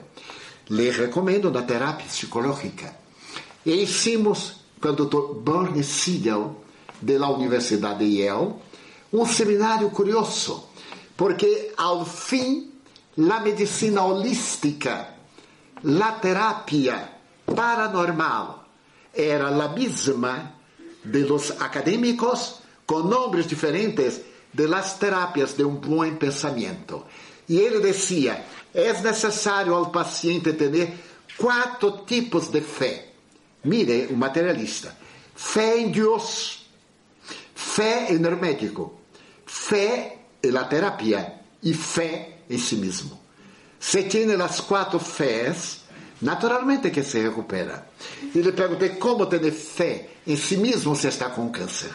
Le recomendo uma terapia psicológica. E hicimos com o Dr. Bernie Siegel, da Universidade de Yale, um seminário curioso, porque ao fim, a medicina holística, a terapia paranormal era a mesma de los académicos nomes diferentes de las terapias de um bom pensamento. E ele dizia: é necessário ao paciente ter quatro tipos de fé. Mire, o materialista: fé em Deus, fé em el médico, fé em la terapia e fé em si mesmo. Se tem as quatro fés, Naturalmente que se recupera. E lhe perguntei como ter fé em si mesmo se está com câncer.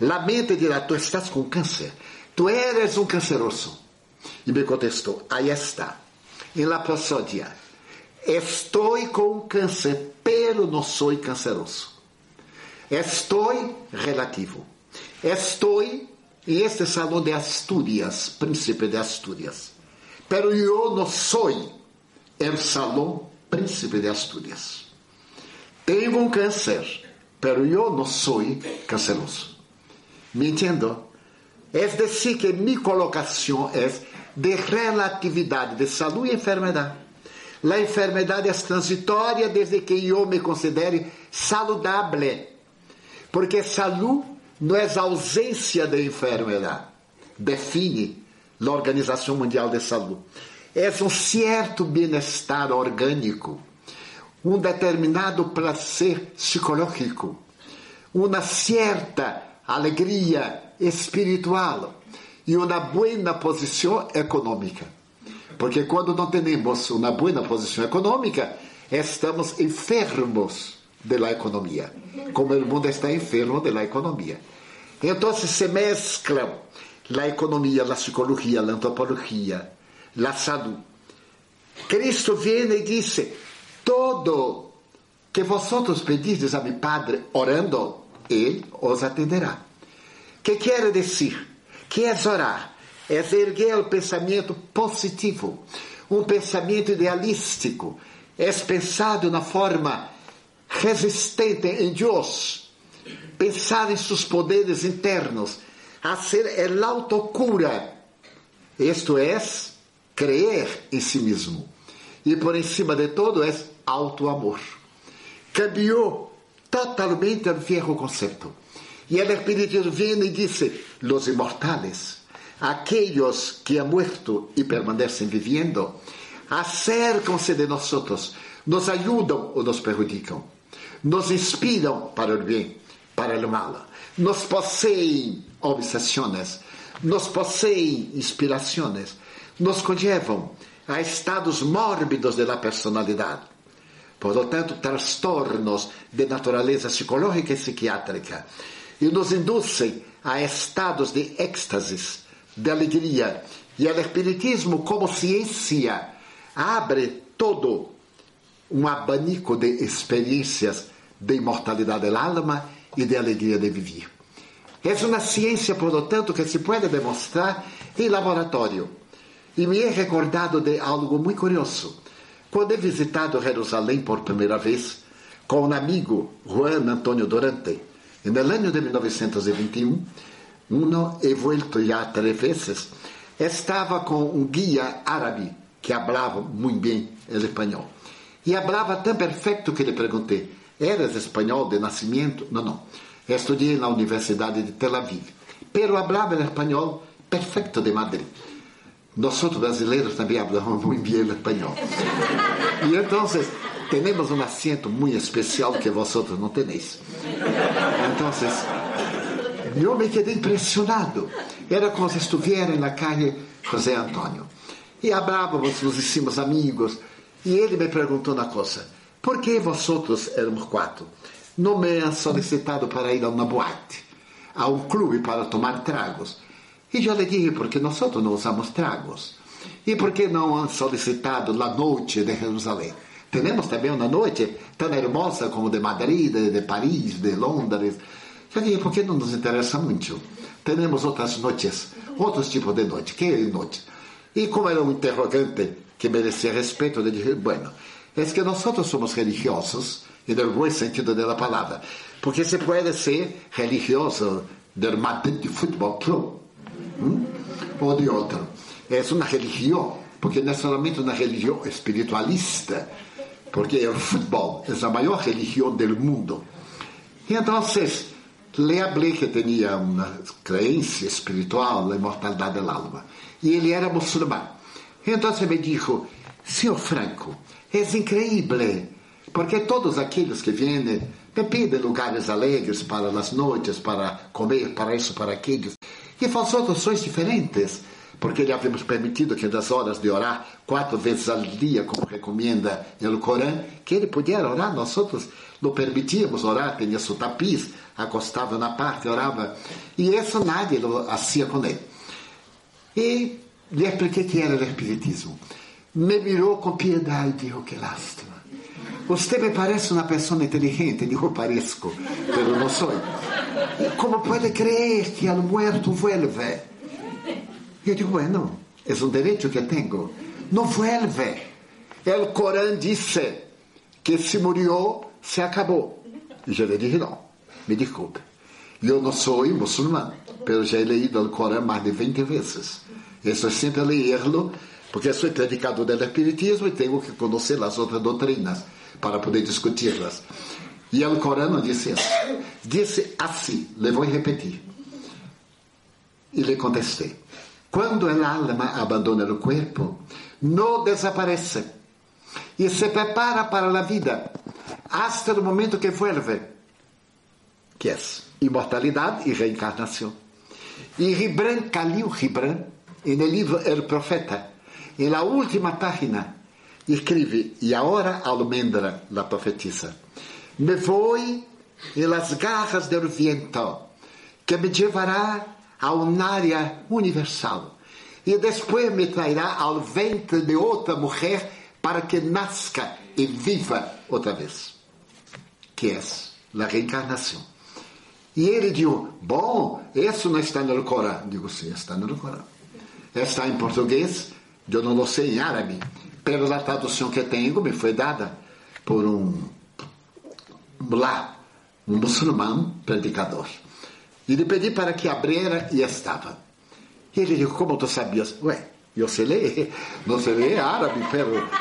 La mente dirá, tu estás com câncer, tu eres um canceroso. E me contestou, aí está, em la prosódia, estou com câncer, pero não sou canceroso. Estou relativo. Estou em este salão de Astúrias, príncipe de Astúrias. Pero eu não sou el salão príncipe de Asturias. Tengo un cáncer, pero yo no soy canceroso. ¿Me entiendo? Es decir, que mi colocación es de relatividad de salud y enfermedad. La enfermedad es transitoria desde que yo me considere saludable. Porque salud não é ausência de enfermidade, define a Organização Mundial de Saúde é um certo bem-estar orgânico, um determinado prazer psicológico, uma certa alegria espiritual e uma boa posição econômica. Porque quando não temos uma boa posição econômica, estamos enfermos da economia, como o mundo está enfermo da economia. Então se mesclam a economia, a psicologia, a antropologia, la salud. Cristo viene e disse: Todo que vosotros pedis a mi Padre orando, Ele os atenderá. Que quer dizer? Que é orar? É erguer o pensamento positivo, um pensamento idealístico, é pensar de uma forma resistente em Deus, pensar em seus poderes internos, fazer a autocura. Isto é, creer em si mesmo. e por encima de todo é auto-amor. Cambiou totalmente o viejo conceito. E o Espírito vem e disse: Los imortales, aqueles que han muerto e permanecem viviendo, acercam-se de nós, nos ajudam ou nos perjudicam, nos inspiram para o bem, para o mal, nos possuem obsessões, nos possuem inspirações, nos conllevam a estados mórbidos da personalidade. Por lo tanto, transtornos de natureza psicológica e psiquiátrica. E nos induzem a estados de êxtasis, de alegria. E o Espiritismo, como ciência, abre todo um abanico de experiências de imortalidade da alma e de alegria de viver. É uma ciência, por lo tanto, que se pode demonstrar em laboratório. E me é recordado de algo muito curioso. Quando he visitado Jerusalém por primeira vez, com um amigo, Juan Antonio Durante, no ano de 1921, uno he vuelto já três vezes, estava com um guia árabe que falava muito bem o espanhol. E falava tão perfeito que lhe perguntei: ¿Eres espanhol de nascimento? Não, não. Estudei na Universidade de Tel Aviv. Pero falava espanhol perfeito de Madrid. Nós brasileiros também falamos muito bem espanhol. E então, temos um acento muito especial que vosotros não tenéis. Então, eu me quedei impressionado. Era como se estivesse na calle José Antônio. E hablávamos, nos hicimos amigos. E ele me perguntou uma coisa: por que vosotros éramos quatro? Não me han solicitado para ir a uma boate, a um clube para tomar tragos. E eu lhe dije: porque nós não usamos tragos. E por que não han solicitado a noite de Jerusalém? Temos também uma noite tão hermosa como de Madrid, de, Paris, de Londres. Eu dije, por que não nos interessa muito? Temos outras noites, outros tipos de noite. Que noite? E como era um interrogante que merecia respeito, eu dije, bueno, é que nós somos religiosos, e no bom sentido da palavra, porque se pode ser religioso do Madrid Futebol Club, Ou de outro. É uma religião, porque não é somente uma religião espiritualista, porque o futebol é a maior religião do mundo. E então, le hablé que tinha uma crença espiritual na imortalidade da alma. E ele era muçulmano. Então me disse, senhor Franco, é incrível, porque todos aqueles que vêm me pedem lugares alegres para as noites, para comer, para isso, para aquilo. E vosotros sois diferentes, porque lhe havíamos permitido que das horas de orar quatro vezes ao dia, como recomenda o Corão, que ele pudiera orar, nós outros não permitíamos orar, tinha seu tapiz, acostava na parte, orava, e isso nadie hacía com ele. E lhe expliquei que era o Espiritismo. Me mirou com piedade e disse: Que lástima. Você me parece uma pessoa inteligente. Digo, pareço, mas não sou. Como pode crer que al muerto vuelve? Eu digo, bueno, é um direito que tenho. Não vuelve. O Corão disse que se murió, se acabou. E eu lhe disse, não, me desculpe. Eu não sou muçulmano, mas já he leído o Corão mais de 20 vezes. Estou sempre a ler-lo, porque sou predicador do Espiritismo e tenho que conhecer as outras doutrinas para poder discuti-las. E o Corão disse isso. Disse assim, le vou repetir. E lhe contestei. Quando a alma abandona o corpo, não desaparece e se prepara para a vida, hasta o momento que vuelve, que é imortalidade e reencarnação. E Ribran, Khalil Ribran, no livro El Profeta, na última página, escreve, e agora almendra a profetisa, me vou em las garras del viento, que me llevará a uma área universal, e depois me trairá ao ventre de outra mulher para que nasca e viva outra vez, que é a reencarnação. E ele disse: Bom, isso não está no Corão. Digo: Sim, está no Corão. Está em português, eu não sei em árabe, pela tradução que tenho me foi dada por um lá, um muçulmano predicador. E lhe pedi para que abrira e estava. E ele disse: Como tu sabias? Ué, eu sei ler, não sei ler árabe,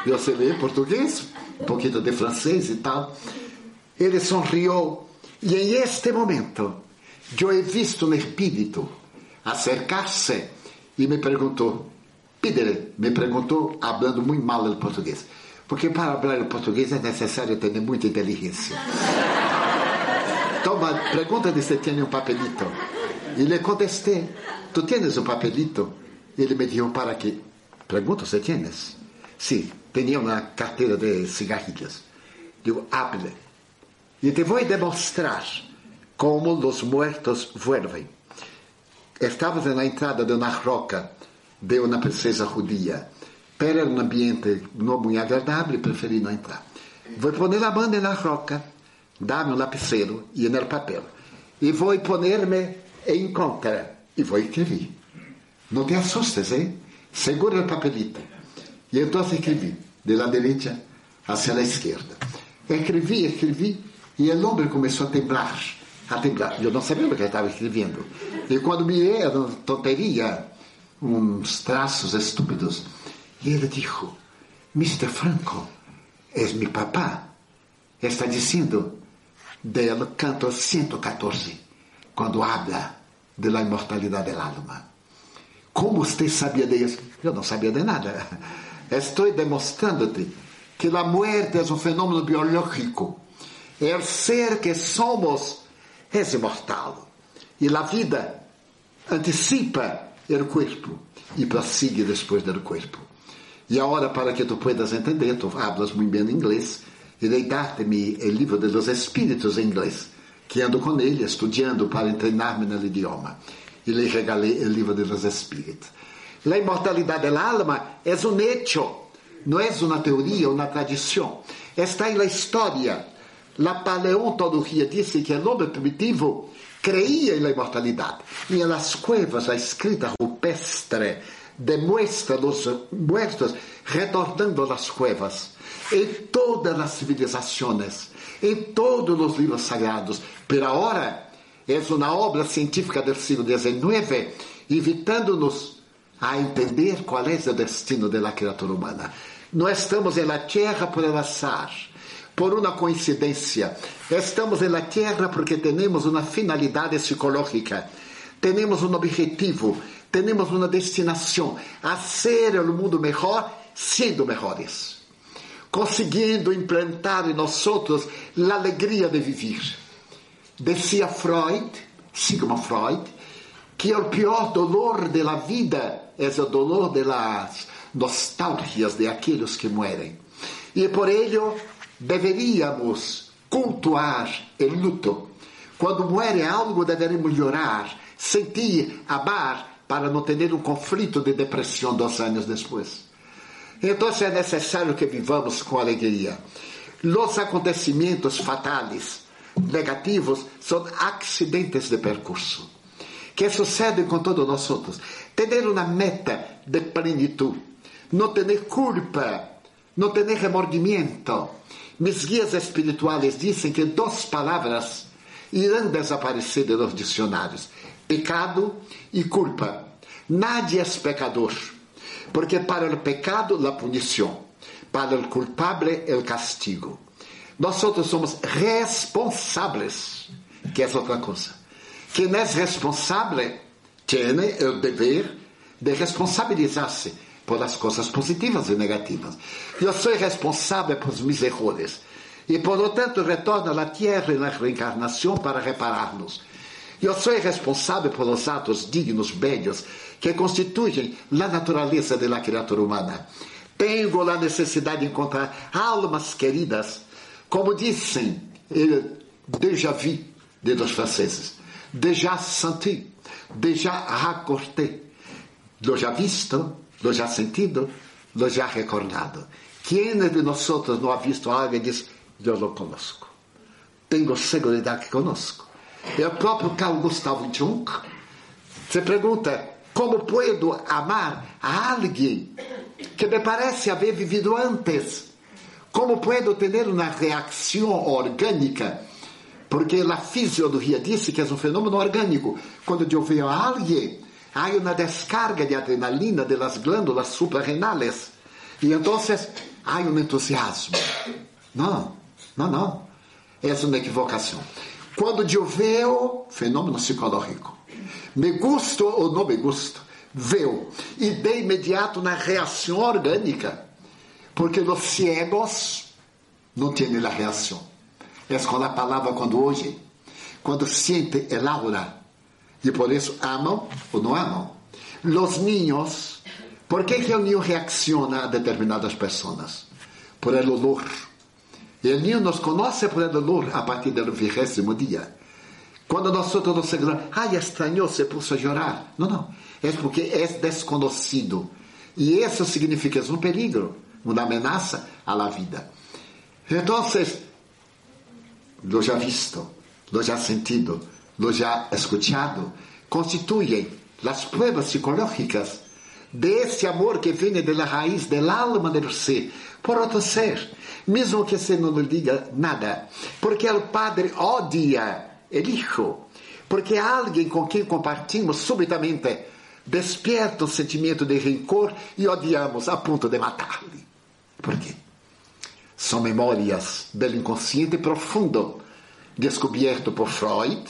eu sei ler português, um pouquinho de francês e tal. Ele sorriu e em este momento eu he visto um espírito acercar-se e me perguntou, pídele, me perguntou, falando muito mal o português. Porque para falar português é necessário ter muita inteligência. Toma, pergunta se tem um papelito. E lhe contestei, tu tens um papelito? Ele me disse, para quê? Pergunto se tens. Sim, tinha uma carteira de cigarrilhas. Digo, hable. E te vou demonstrar como os mortos vuelven. Estávamos na entrada de uma roca de uma princesa judia. Pero era um ambiente não muito agradável e preferi não entrar. Vou pôr a mão na roca, dar-me um lapicero e no papel. E vou pôr-me em contra. E vou escrever. Não te assustes, hein? Segura o papelito. E então escrevi, de la derecha hacia la esquerda. Escrevi, escrevi, e o homem começou a temblar. A temblar. Eu não sabia o que estava escrevendo. E quando me era tonteria, uns traços estúpidos, e ele disse: Mr. Franco, és meu papá. Está dizendo del canto 114, quando habla de la imortalidade del alma. Como você sabia disso? Eu não sabia de nada. Estou demonstrando-te que a morte é um fenômeno biológico. É o ser que somos é imortal. E a vida antecipa o corpo e prosigue depois do corpo. E agora, para que tu puedas entender, tu hablas muito bem inglês, irei dar-te-me o livro de los Espíritos em inglês, que ando com ele, estudando para treinar-me no idioma. E lhe regalei o livro de los Espíritos. A imortalidade da alma é um hecho, não é uma teoria, uma tradição. Está na história. A paleontologia disse que o homem primitivo creía na imortalidade. E nas cuevas, a escrita rupestre demuestra los muertos retornando a las cuevas. En todas las civilizaciones, en todos los libros sagrados. Pero ahora es una obra científica del siglo XIX, invitándonos a entender cuál es el destino de la criatura humana. No estamos en la tierra por el azar, por una coincidencia. Estamos en la tierra porque tenemos una finalidad psicológica, tenemos un objetivo temos uma destinação a ser o mundo melhor, sendo melhores, conseguindo implantar em nós a alegria de viver. Decía Freud, Sigmund Freud, que o pior dolor da vida é o dolor das nostalgias de aqueles que muerem. E por ello deveríamos cultuar o luto. Quando muere algo, deveremos llorar, sentir, amar, para não ter um conflito de depressão dois anos depois. Então é necessário que vivamos com alegria. Os acontecimentos fatais, negativos, são acidentes de percurso que sucedem com todos nós. Ter uma meta de plenitude, não ter culpa, não ter remordimento. Mis guias espirituais dizem que duas palavras irão desaparecer de los dicionários: pecado e culpa. Nadie é pecador, porque para o pecado a punição, para o culpable o castigo. Nós somos responsáveis, que é outra coisa. Quem é responsável tem o dever de responsabilizar-se por as coisas positivas e negativas. Eu sou responsável por meus erros e, por lo tanto, retorno à Terra e na reencarnação para reparar-nos. Eu sou responsável pelos atos dignos, belos, que constituem a natureza da criatura humana. Tenho a necessidade de encontrar almas queridas, como dizem, déjà vu de dos franceses, déjà senti, déjà raccordé, lo já visto, lo já sentido, lo já recordado. Quem de nós não ha visto algo e diz, eu lo conosco. Tenho segurança que. É o próprio Carl Gustav Jung. Se pergunta, como puedo amar a alguém que me parece haver vivido antes? Como puedo ter uma reação orgânica? Porque a fisiologia disse que é um fenômeno orgânico. Quando eu vejo alguém, hay una descarga de adrenalina de las glándulas suprarrenales y entonces hay un entusiasmo. Não, não. Essa é uma equivocação. Quando eu vejo, fenômeno psicológico, me gusto ou não me gusto, vejo, e de imediato na reação orgânica, porque os ciegos não têm a reação. É com a palavra quando hoje, quando sente el aura, e por isso amam ou não amam. Os niños, por que, que o niño reacciona a determinadas pessoas? Por el olor. O niño nos conhece por el olor a partir do vigésimo dia. Quando nós nos seguramos, ai, estranhou, se puso a chorar. Não, não. É porque é desconhecido. E isso significa um perigo, uma ameaça à la vida. Então, lo já visto, lo já sentido, lo já escuchado, constituyen las pruebas psicológicas de esse amor que vem da raiz del alma del ser por outro ser, mesmo que você não lhe diga nada, porque o Padre odia o Hijo, porque alguém com quem compartimos subitamente despierta o sentimento de rancor e odiamos a ponto de matar-lhe. Por quê? São memórias do inconsciente profundo, descoberto por Freud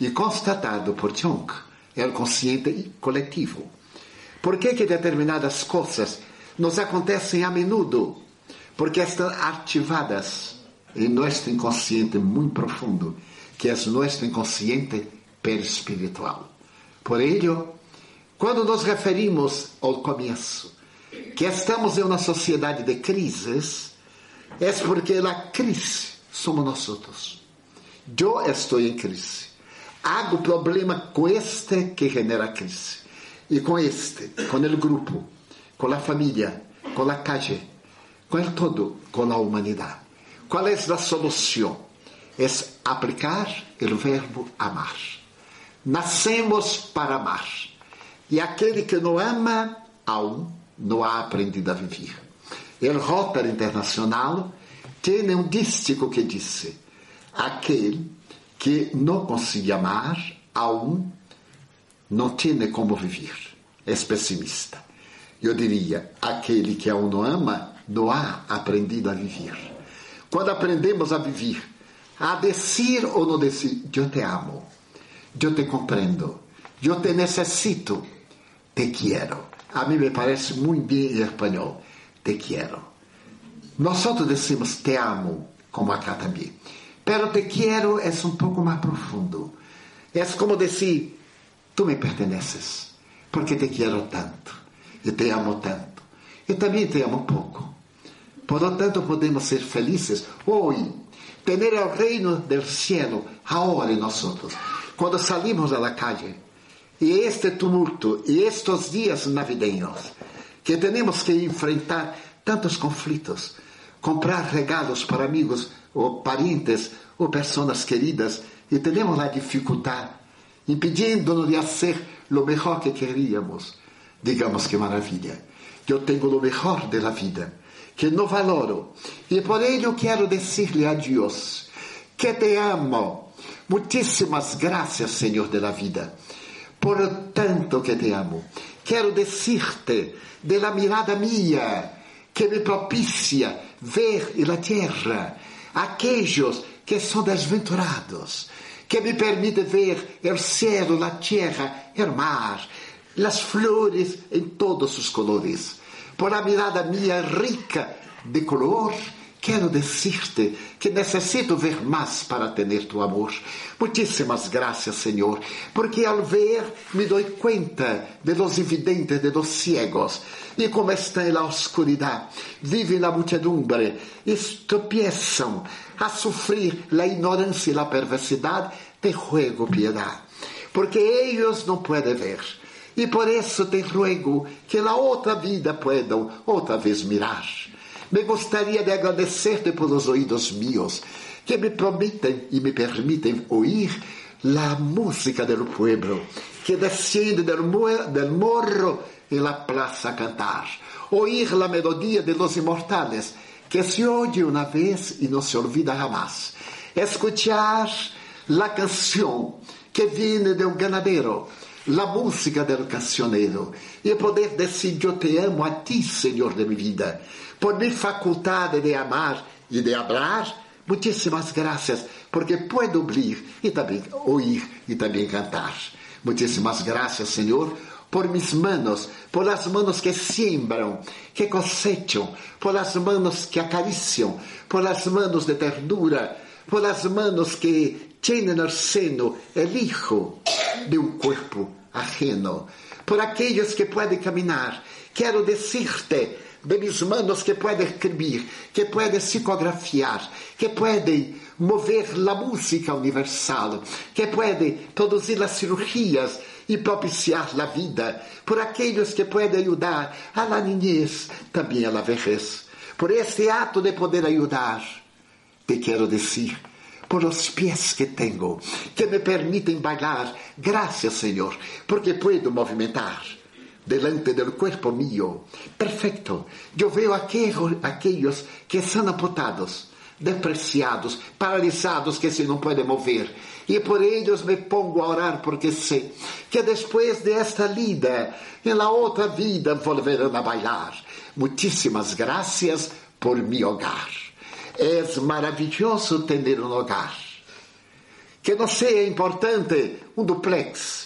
e constatado por Jung, é o consciente coletivo. Por que, que determinadas coisas nos acontecem a menudo? Porque estão ativadas em nosso inconsciente muito profundo, que é nosso inconsciente perispiritual. Por ello, quando nos referimos ao começo, que estamos em uma sociedade de crises, é porque a crise somos nós. Eu estou em crise. Hago problema com este que genera crise. E com este, com o grupo, com a família, com a calle, com o todo, com a humanidade. Qual é a solução? É aplicar o verbo amar. Nascemos para amar. E aquele que não ama, aún não ha aprendido a viver. O Rotary Internacional tem um dístico que diz: aquele que não consegue amar, aún não tem como viver. É pessimista. Eu diria: aquele que aún não ama, não ha aprendido a viver. Quando aprendemos a viver, a dizer ou não dizer: Eu te amo, eu te compreendo, eu te necessito, te quero. A mim me parece muito bem em espanhol: te quero. Nós decimos te amo, como acá também. Pero te quiero es un poco más profundo. Es como decir, tú me perteneces, porque te quiero tanto, y te amo tanto, y también te amo poco. Por lo tanto, podemos ser felices hoy, tener el reino del cielo ahora en nosotros. Cuando salimos a la calle, y este tumulto, y estos días navideños, que tenemos que enfrentar tantos conflitos, comprar regalos para amigos ou parientes ou pessoas queridas e temos a dificuldade, impedindo-nos de fazer o melhor que queríamos. Digamos que maravilha. Eu tenho o melhor da vida, que não valoro. E por ello quero dizer-lhe a Deus que te amo. Muitíssimas graças, Senhor da vida, por tanto que te amo. Quero dizer-te de la mirada minha que me propicia ver a terra aquellos que são desventurados, que me permite ver o céu, a terra, o mar, as flores em todos os colores. Por a mirada minha rica de color, quero dizer-te que necessito ver mais para ter tu amor. Muitíssimas graças, Senhor, porque ao ver me dou conta de los invidentes, de los ciegos, e como estão na oscuridade, vivem na muchedumbre, tropeçam a sofrer a ignorância e a perversidade, te ruego piedade, porque eles não podem ver. E por isso te ruego que na outra vida puedan outra vez mirar. Me gostaria de agradecer-te por os ouvidos meus, que me prometem e me permitem ouvir a música do pueblo, que descende del, del morro en la plaza a cantar, oír la melodía de los inmortales, que se oye una vez y no se olvida jamás, escuchar la canción que viene de un ganadero, la música del cancionero y poder decir yo te amo a ti, Señor de mi vida, por mi facultad de amar y de hablar. Muchísimas gracias, porque puedo oír y también oír y también cantar. Muchísimas gracias, Señor, por mis manos, por las manos que siembran, que cosechan, por las manos que acarician, por las manos de ternura, por las manos que tienen el seno, el hijo de un cuerpo ajeno, por aquellos que pueden caminar. Quiero decirte de mis manos que pueden escribir, que pueden psicografiar, que pueden mover la música universal, que pueden producir las cirugías y propiciar la vida, por aquellos que pueden ayudar a la niñez, también a la vejez. Por este acto de poder ayudar, te quiero decir, por los pies que tengo, que me permiten bailar. Gracias, Señor, porque puedo movimentar delante del cuerpo mío. Perfecto. Yo veo aquellos, aquellos que están amputados, despreciados, paralisados, que se não podem mover. E por eles me pongo a orar, porque sei que depois desta lida, em la outra vida, volverão a bailar. Muitíssimas graças por mi hogar. É maravilhoso ter um hogar. Que não seja importante um duplex,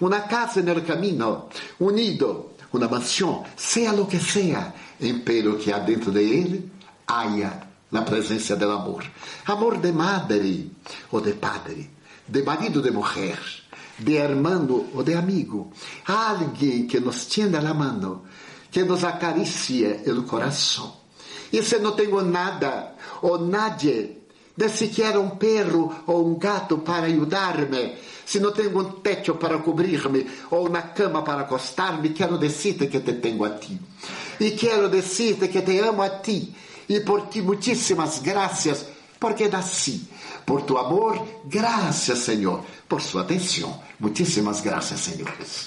uma casa no caminho, um nido, uma mansão, seja lo que seja, empero que há dentro de ele haya na presença do amor. Amor de madre ou de padre, de marido de mulher, de hermano ou de amigo. Alguém que nos tienda a mano, que nos acaricia o coração. E se não tenho nada ou nadie, nem sequer um perro ou um gato para ajudar-me, se não tenho um techo para cobrir-me ou uma cama para acostar-me, quero dizer-te que te tenho a ti. E quero dizer-te que te amo a ti e por ti muitíssimas graças, porque nasci. Por tu amor, graças, Senhor. Por sua atenção, muitíssimas graças, senhores.